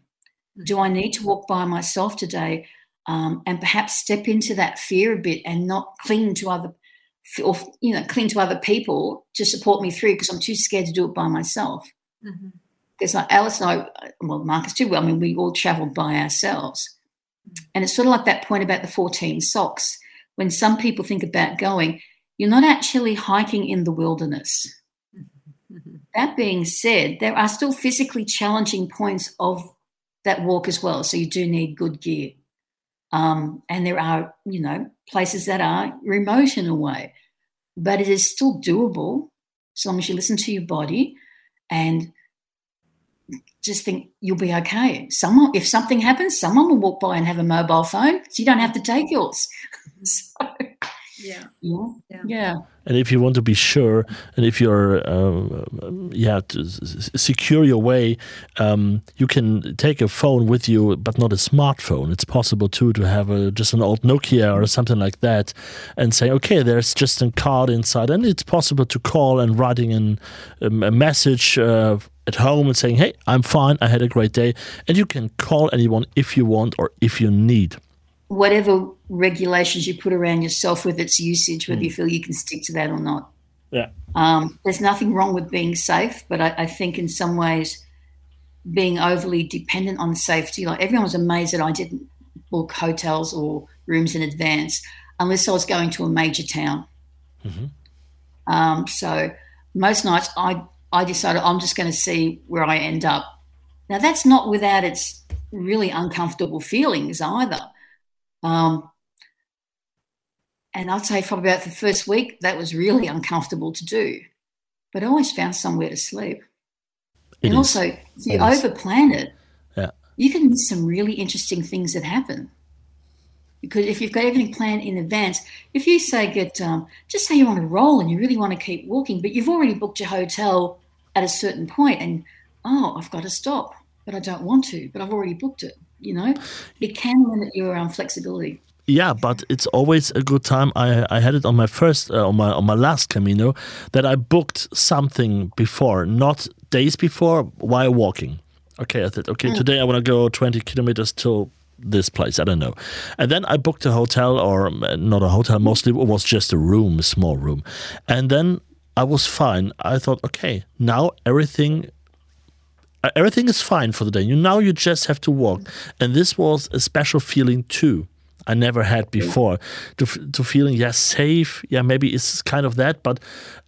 Do I need to walk by myself today? Um, and perhaps step into that fear a bit and not cling to other or you know cling to other people to support me through because I'm too scared to do it by myself. Mhm. Because like Alice and I, well, Marcus too. Well, I mean, we all travelled by ourselves, and it's sort of like that point about the 14 socks. When some people think about going, you're not actually hiking in the wilderness. (laughs) That being said, there are still physically challenging points of that walk as well. So you do need good gear. Um, and there are, you know, places that are remote in a way, but it is still doable as long as you listen to your body and just think you'll be okay. Someone, if something happens, someone will walk by and have a mobile phone, so you don't have to take yours. (laughs) so, Yeah. yeah, Yeah. yeah, And if you want to be sure, and if you're, um, yeah, to s- s- secure your way, um, you can take a phone with you, but not a smartphone. It's possible too to have a, just an old Nokia or something like that, and say, okay, there's just a card inside, and it's possible to call and writing an, um, a message uh, at home and saying, hey, I'm fine, I had a great day, and you can call anyone if you want or if you need. whatever regulations you put around yourself with its usage, whether you feel you can stick to that or not. Yeah. Um, there's nothing wrong with being safe, but I, I think in some ways being overly dependent on safety, like everyone was amazed that I didn't book hotels or rooms in advance unless I was going to a major town. Um, so most nights I, I decided I'm just going to see where I end up. Now that's not without its really uncomfortable feelings either. Um, and I'd say for about the first week, that was really uncomfortable to do. But I always found somewhere to sleep. It and is. also, if you overplan it, Yeah. you can miss some really interesting things that happen. Because if you've got everything planned in advance, if you say get um, just say you're on a roll and you really want to keep walking, but you've already booked your hotel at a certain point, and oh, I've got to stop, but I don't want to, but I've already booked it. You know, it can limit your um, flexibility. Yeah but it's always a good time. I i had it on my first uh, on my on my last camino that i booked something before not days before while walking. Okay i said, okay today i want to go 20 kilometers till this place i don't know. And then i booked a hotel or um, not a hotel mostly it was just a room a small room. And then i was fine. I thought okay now everything uh, everything is fine for the day. You now you just have to walk, and this was a special feeling too. I never had before. To to feeling yeah safe yeah maybe it's kind of that but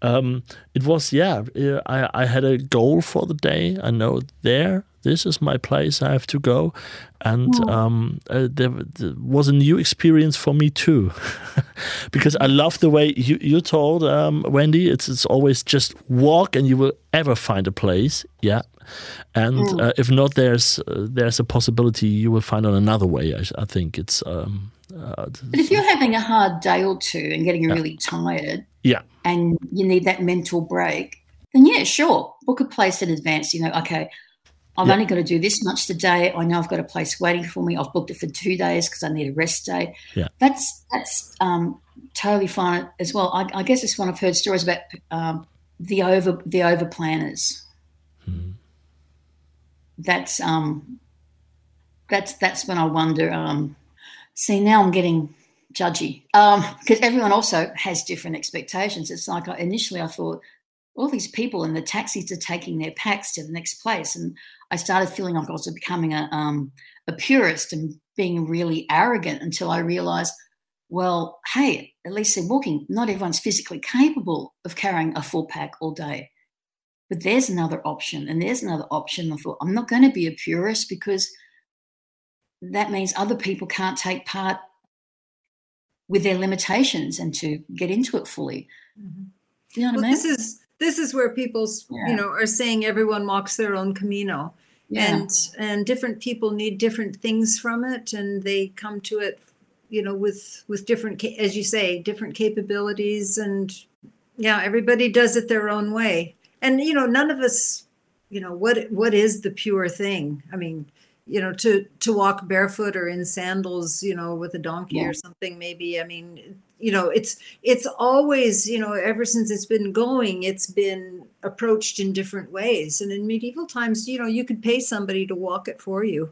um, it was yeah I I had a goal for the day. I know there this is my place I have to go. And um, uh, there, there was a new experience for me too. (laughs) Because I love the way you you told um, Wendy it's it's always just walk and you will ever find a place yeah and uh, if not there's uh, there's a possibility you will find on another way I, I think it's um, uh, But if you're having a hard day or two and getting really tired, yeah and you need that mental break, then yeah, sure, book a place in advance. You know, okay, I've Yeah. only got to do this much today. I know I've got a place waiting for me. I've booked it for two days because I need a rest day. Yeah. that's that's um, totally fine as well. I, I guess it's one I've heard stories about um, the over the over planners. That's um, that's that's when I wonder. Um, see, now I'm getting judgy because everyone also has different expectations. It's like I, initially I thought all these people in the taxis are taking their packs to the next place, and I started feeling like I was becoming a um, a purist and being really arrogant until I realised, well, hey, at least they're walking. Not everyone's physically capable of carrying a full pack all day. But there's another option, and there's another option. I thought I'm not going to be a purist because that means other people can't take part with their limitations and to get into it fully. Mm-hmm. You know what Well, I mean? this is this is where people's Yeah. you know are saying everyone walks their own camino, yeah. and and different people need different things from it, and they come to it, you know, with with different, as you say, different capabilities, and yeah, everybody does it their own way, and you know, none of us, you know, what what is the pure thing? I mean. You know, to to walk barefoot or in sandals, you know, with a donkey Yeah. or something, maybe. I mean, you know, it's it's always you know ever since it's been going it's been approached in different ways and in medieval times you know you could pay somebody to walk it for you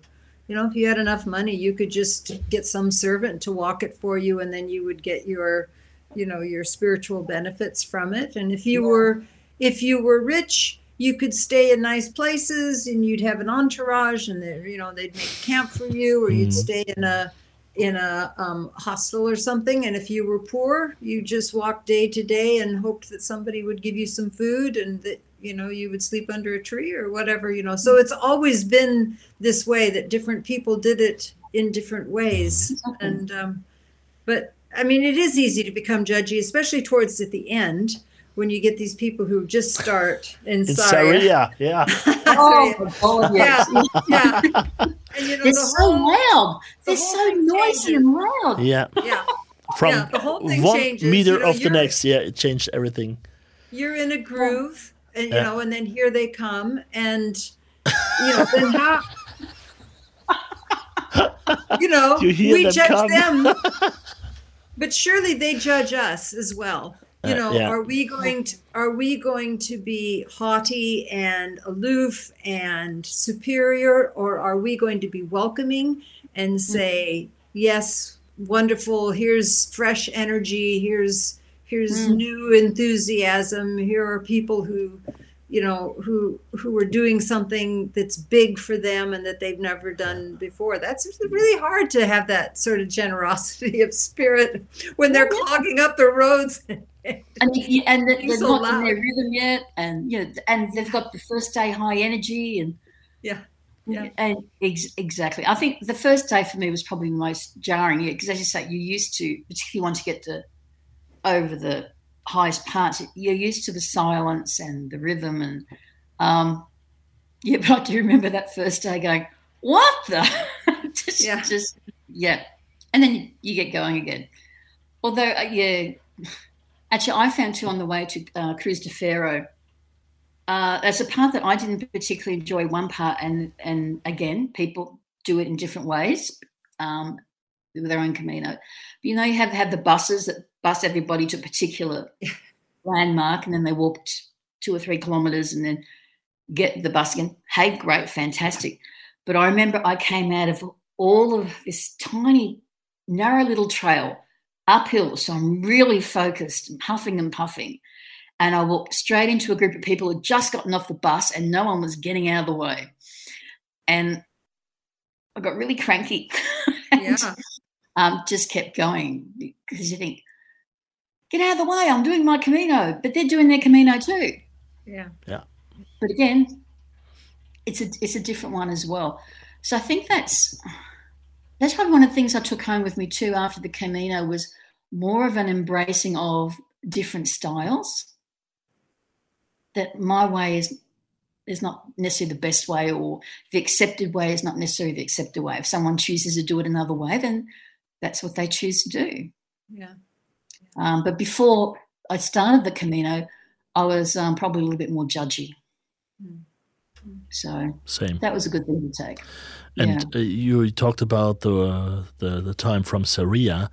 you know if you had enough money you could just get some servant to walk it for you and then you would get your you know your spiritual benefits from it and if you Yeah. were if you were rich you could stay in nice places and you'd have an entourage and they, you know they'd make a camp for you or you'd Mhm. stay in a in a um, hostel or something. And if you were poor, you just walked day to day and hoped that somebody would give you some food and that you know you would sleep under a tree or whatever you know. So it's always been this way that different people did it in different ways. And um, but i mean it is easy to become judgy especially towards at the end when you get these people who just start in, In Sarria. Sarria, yeah. (laughs) Oh, my God, yeah, yes. yeah. (laughs) And you know They're the so whole, loud. They're so noisy changes. and loud. Yeah. yeah, (laughs) From Yeah, the whole thing one changes, meter you know, of the next, yeah, it changed everything. you're in a groove, and you Yeah. know, and then here they come, and you know, then how? You know, You hear we them judge come. them, but surely they judge us as well. You Uh, know, yeah. are we going to are we going to be haughty and aloof and superior, or are we going to be welcoming and say, yes, wonderful, here's fresh energy, here's here's Mm. new enthusiasm, here are people who you know who who are doing something that's big for them and that they've never done before. That's really hard to have that sort of generosity of spirit when they're clogging up the roads (laughs) And, you, and they're, Being they're so not in their loud. rhythm yet. And, you know, and they've got the first day high energy. And, yeah Yeah. and ex- exactly. I think the first day for me was probably the most jarring because, as you say, you used to, particularly once you get to over the highest parts, you're used to the silence and the rhythm. And um, yeah, (laughs) but I do remember that first day going, "What the?" (laughs) just, Yeah. just yeah, and then you get going again. Although, uh, yeah, actually, I found too on the way to uh, Cruz de Ferro. Uh, that's a part that I didn't particularly enjoy. One part, and and again, people do it in different ways um, with their own Camino. But, you know, you have have the buses that bus everybody to a particular (laughs) landmark, and then they walked two or three kilometres, and then get the bus again. Hey, great, fantastic. But I remember I came out of all of this tiny, narrow little trail uphill. So I'm really focused and huffing and puffing. And I walked straight into a group of people who had just gotten off the bus and no one was getting out of the way. And I got really cranky. (laughs) and, yeah um, just kept going because you think, get out of the way, I'm doing my Camino, but they're doing their Camino too Yeah. yeah but again it's a it's a different one as well so i think that's that's probably one of the things i took home with me too after the camino was more of an embracing of different styles that my way is is not necessarily the best way or the accepted way is not necessarily the accepted way if someone chooses to do it another way then that's what they choose to do yeah um, but before i started the camino i was um, probably a little bit more judgy Mm. so Same. that was a good thing to take. And uh, you talked about the, uh, the the time from Sarria.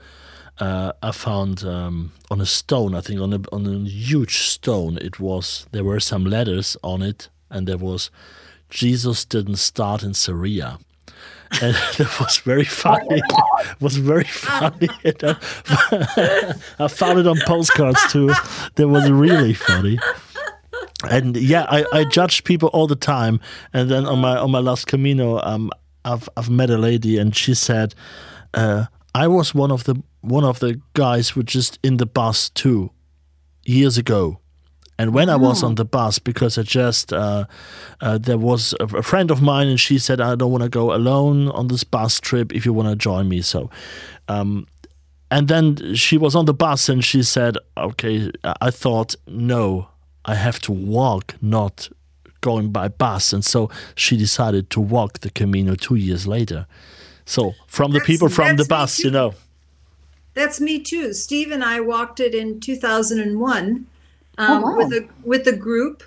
Uh, I found um, on a stone, I think on a on a huge stone, it was there were some letters on it, and there was Jesus didn't start in Sarria. (laughs) And that was very funny. It (laughs) was very funny. (laughs) I found it on postcards too. That was really funny and yeah, I, I judge people all the time. And then on my on my last Camino, um, I've I've met a lady, and she said, uh, I was one of the one of the guys who just in the bus too, years ago. And when I was on the bus, because I just uh, uh, there was a, a friend of mine, and she said, I don't want to go alone on this bus trip. If you want to join me, so. Um, and then she was on the bus, and she said, "Okay." I thought, no, I have to walk, not going by bus. And so she decided to walk the Camino two years later. So from the That's- people from the bus, you know. That's me too. Steve and I walked it in 2001 um, Oh, wow. with a with a group,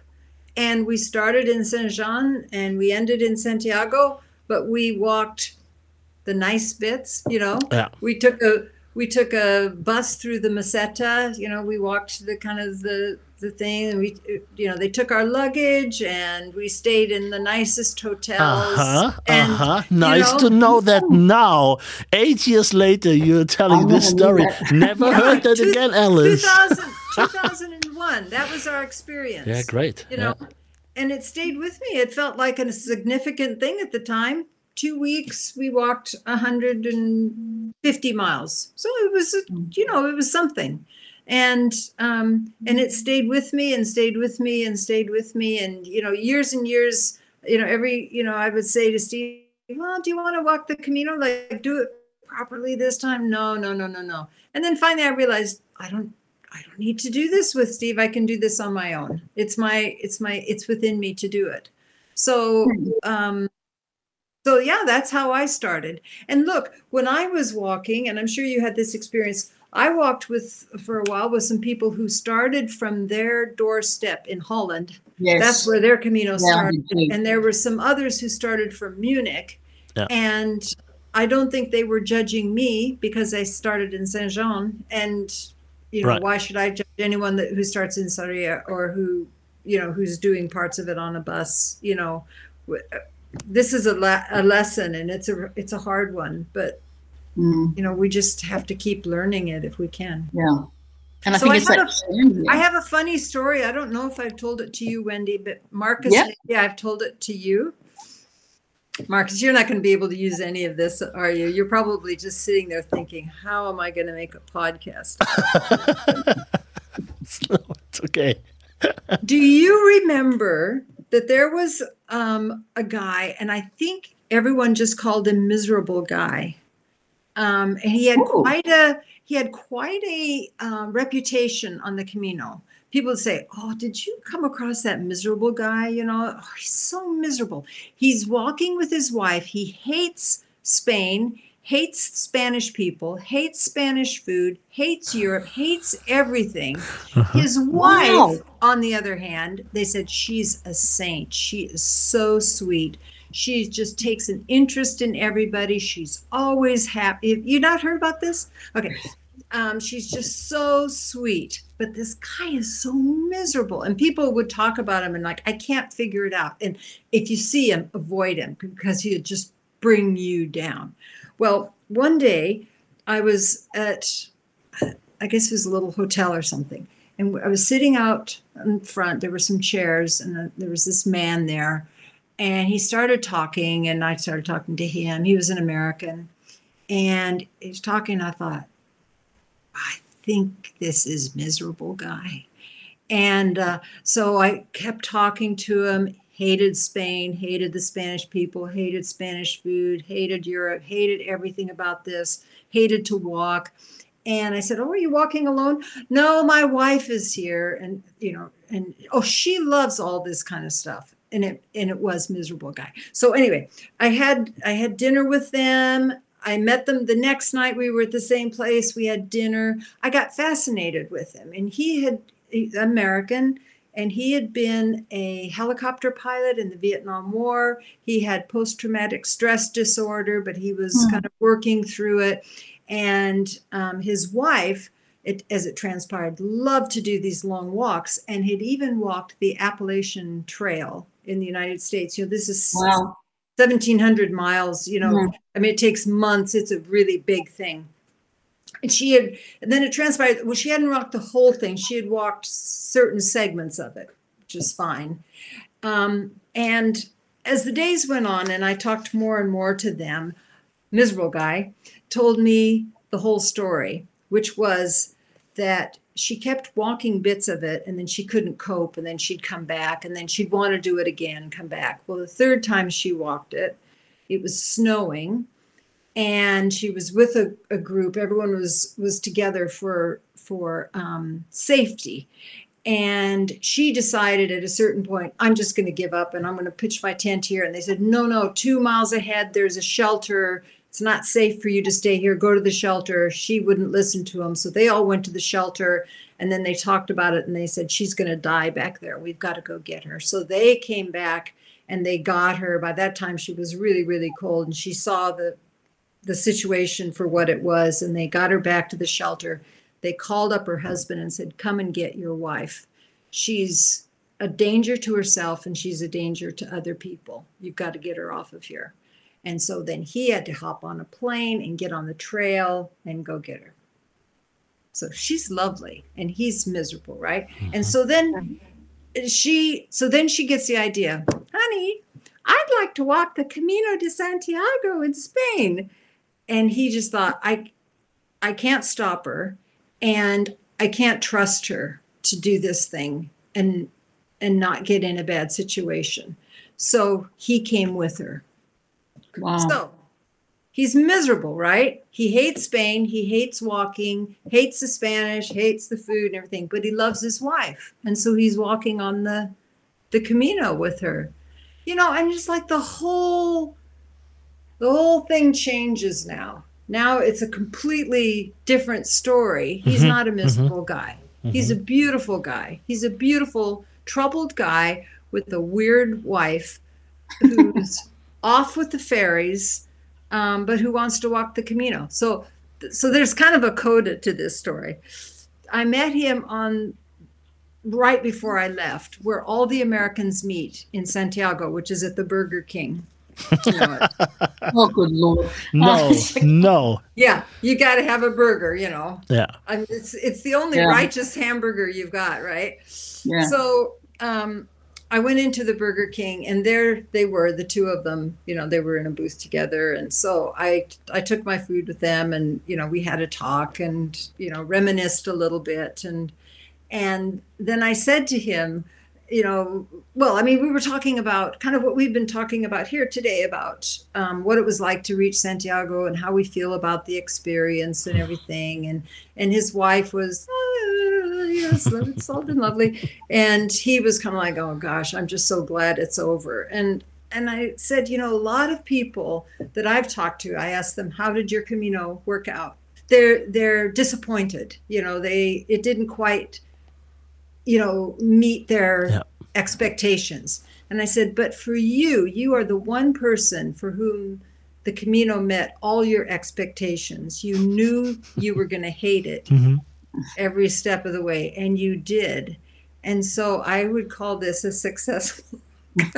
and we started in Saint Jean and we ended in Santiago. But we walked the nice bits, you know. Yeah. We took a we took a bus through the Meseta. You know, we walked the kind of the the thing, we you know they took our luggage and we stayed in the nicest hotels. Uh huh. Uh huh. Nice know, to know that now, eight years later, you're telling this story. Never (laughs) Yeah, heard that two- again, Alice. 2000, (laughs) 2001. That was our experience. Yeah, great. You know, and it stayed with me. It felt like a significant thing at the time. Two weeks, we walked 110 50 miles. So it was, you know, it was something. And um, and it stayed with me and stayed with me and stayed with me. And, you know, years and years, you know, every, you know, I would say to Steve, well, do you want to walk the Camino? Like, do it properly this time? No, no, no, no, no. And then finally I realized I don't I don't need to do this with Steve. I can do this on my own. It's my it's my it's within me to do it. So um so yeah, that's how I started. And look, when I was walking, and I'm sure you had this experience, I walked with for a while with some people who started from their doorstep in Holland. Yes. That's where their Camino Yeah, started. me. And there were some others who started from Munich. Yeah. And I don't think they were judging me because I started in Saint Jean. And you know, Right. why should I judge anyone that who starts in Sarria or who, you know, who's doing parts of it on a bus? You know, uh, this is a, la- a lesson, and it's a it's a hard one, but Mm, you know, we just have to keep learning it if we can. yeah. And I So think I it's have like a- sharing, I yeah. have a funny story. I don't know if I've told it to you, Wendy, but Marcus, Yeah. yeah, I've told it to you. Marcus, you're not going to be able to use any of this, are you? You're probably just sitting there thinking, how am I going to make a podcast? (laughs) it's okay. (laughs) Do you remember that there was um, a guy, and I think everyone just called him miserable guy, um, and he had Ooh. quite a he had quite a um, reputation on the Camino. People would say, "Oh, did you come across that miserable guy? You know, oh, he's so miserable. He's walking with his wife. He hates Spain." Hates Spanish people, hates Spanish food, hates Europe, hates everything. His wife, Wow. on the other hand, they said she's a saint. She is so sweet. She just takes an interest in everybody. She's always happy. Have you not heard about this? Okay. Um, she's just so sweet. But this guy is so miserable. And people would talk about him and like, I can't figure it out. And if you see him, avoid him because he'll just bring you down. Well, one day I was at I guess it was a little hotel or something. And I was sitting out in front. There were some chairs, and uh, there was this man there. And he started talking, and I started talking to him. He was an American. And he was talking. I thought, I think this is miserable guy. And uh, so I kept talking to him. Hated Spain, hated the Spanish people, hated Spanish food, hated Europe, hated everything about this, hated to walk. And I said, Oh, are you walking alone? No, my wife is here. And, you know, and oh, she loves all this kind of stuff. And it and it was miserable guy. So anyway, I had I had dinner with them. I met them the next night. We were at the same place. We had dinner. I got fascinated with him. And he had American and he had been a helicopter pilot in the Vietnam War. He had post traumatic stress disorder, but he was Hmm. kind of working through it. And um, his wife, it, as it transpired, loved to do these long walks and had even walked the Appalachian Trail in the United States. You know, this is Wow. 1700 miles you know Yeah. i mean it takes months it's a really big thing and she had and then it transpired well she hadn't walked the whole thing she had walked certain segments of it which is fine um, and as the days went on and i talked more and more to them miserable guy told me the whole story which was that she kept walking bits of it and then she couldn't cope and then she'd come back and then she'd want to do it again come back. Well the third time she walked it it was snowing and she was with a, a group everyone was was together for for um, safety. And she decided at a certain point i'm just going to give up and i'm going to pitch my tent here and they said no no two miles ahead there's a shelter it's not safe for you to stay here. Go to the shelter. She wouldn't listen to them so they all went to the shelter and then they talked about it and they said she's going to die back there. We've got to go get her. So they came back and they got her. By that time she was really really cold and she saw the the situation for what it was and they got her back to the shelter. They called up her husband and said come and get your wife. She's a danger to herself and she's a danger to other people. You've got to get her off of here and so then he had to hop on a plane and get on the trail and go get her so she's lovely and he's miserable right and mm-hmm. so then she so then she gets the idea honey i'd like to walk the camino de santiago in spain and he just thought I I can't stop her and I can't trust her to do this thing and and not get in a bad situation. So he came with her. Wow. So he's miserable, right? He hates Spain, he hates walking, hates the Spanish, hates the food and everything, but he loves his wife. And so he's walking on the the Camino with her. You know, and just like the whole the whole thing changes now. Now it's a completely different story. He's Mhm, not a miserable guy. He's a beautiful guy. He's a beautiful, troubled guy with a weird wife who's off with the fairies, um, but who wants to walk the Camino. So, so there's kind of a coda to this story. I met him on right before I left, where all the Americans meet in Santiago, which is at the Burger King. You know. (laughs) Oh, good lord. No, (laughs) no. yeah, you got to have a burger. You know, Yeah. I mean, it's it's the only Yeah. righteous hamburger you've got, right? Yeah. So um, I went into the Burger King, and there they were, the two of them. You know, they were in a booth together, and so I I took my food with them, and you know, we had a talk, and you know, reminisced a little bit, and and then I said to him, you know, well, I mean, we were talking about kind of what we've been talking about here today about um, what it was like to reach Santiago and how we feel about the experience and everything. And and his wife was, "Ah, yes, it's all been lovely, and he was kind of like, oh gosh, I'm just so glad it's over. And and I said, you know, a lot of people that I've talked to, I asked them, how did your Camino work out? They're they're disappointed. You know, they it didn't quite you know, meet their Yeah. expectations. And I said, but for you, you are the one person for whom the Camino met all your expectations. You knew you were going to hate it Mhm. every step of the way, and you did. And so I would call this a successful. (laughs)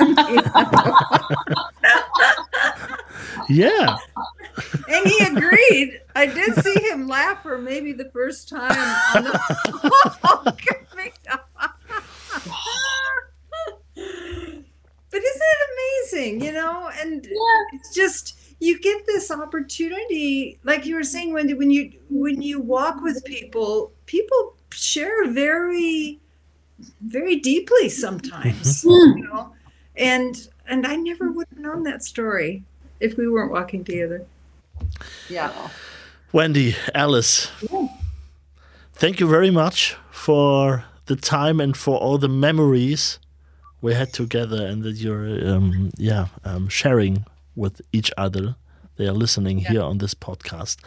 Yeah. and he agreed. I did see him laugh for maybe the first time on the (laughs) But isn't it amazing, you know? And it's just you get this opportunity, like you were saying, Wendy, when you when you walk with people, people share very, very deeply sometimes, mm-hmm. you know. And and I never would have known that story if we weren't walking together. Yeah. Wendy, Alice, yeah. thank you very much for the time and for all the memories we had together and that you're, um, yeah, um, sharing with each other. They are listening here on this podcast.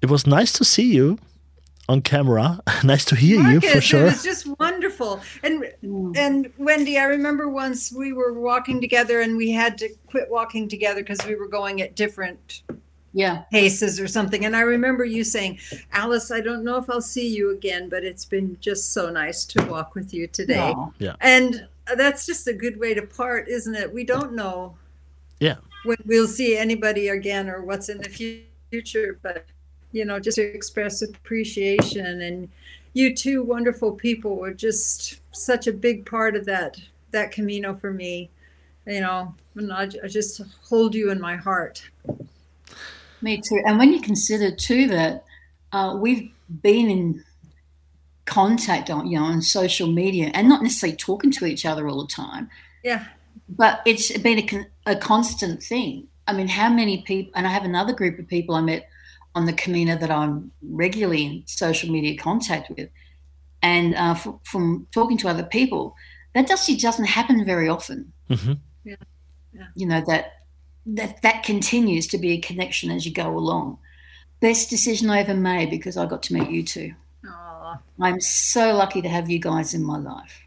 It was nice to see you on camera. (laughs) nice to hear you for sure. It was just wonderful. And mm. and Wendy, I remember once we were walking together and we had to quit walking together because we were going at different Yeah. paces or something. And I remember you saying, Alice, I don't know if I'll see you again, but it's been just so nice to walk with you today. Yeah, And that's just a good way to part, isn't it? We don't know Yeah. when we'll see anybody again or what's in the future, but you know, just to express appreciation and you two wonderful people were just such a big part of that that Camino for me. You know, and I, I just hold you in my heart. Me too. And when you consider too that uh, we've been in contact on you know on social media and not necessarily talking to each other all the time, Yeah. but it's been a, a constant thing. I mean, how many people? And I have another group of people I met on the Camino that I'm regularly in social media contact with, and uh, f- from talking to other people, that just doesn't happen very often. Mhm. You know that that that continues to be a connection as you go along. Best decision I ever made because I got to meet you two. Aw. I'm so lucky to have you guys in my life.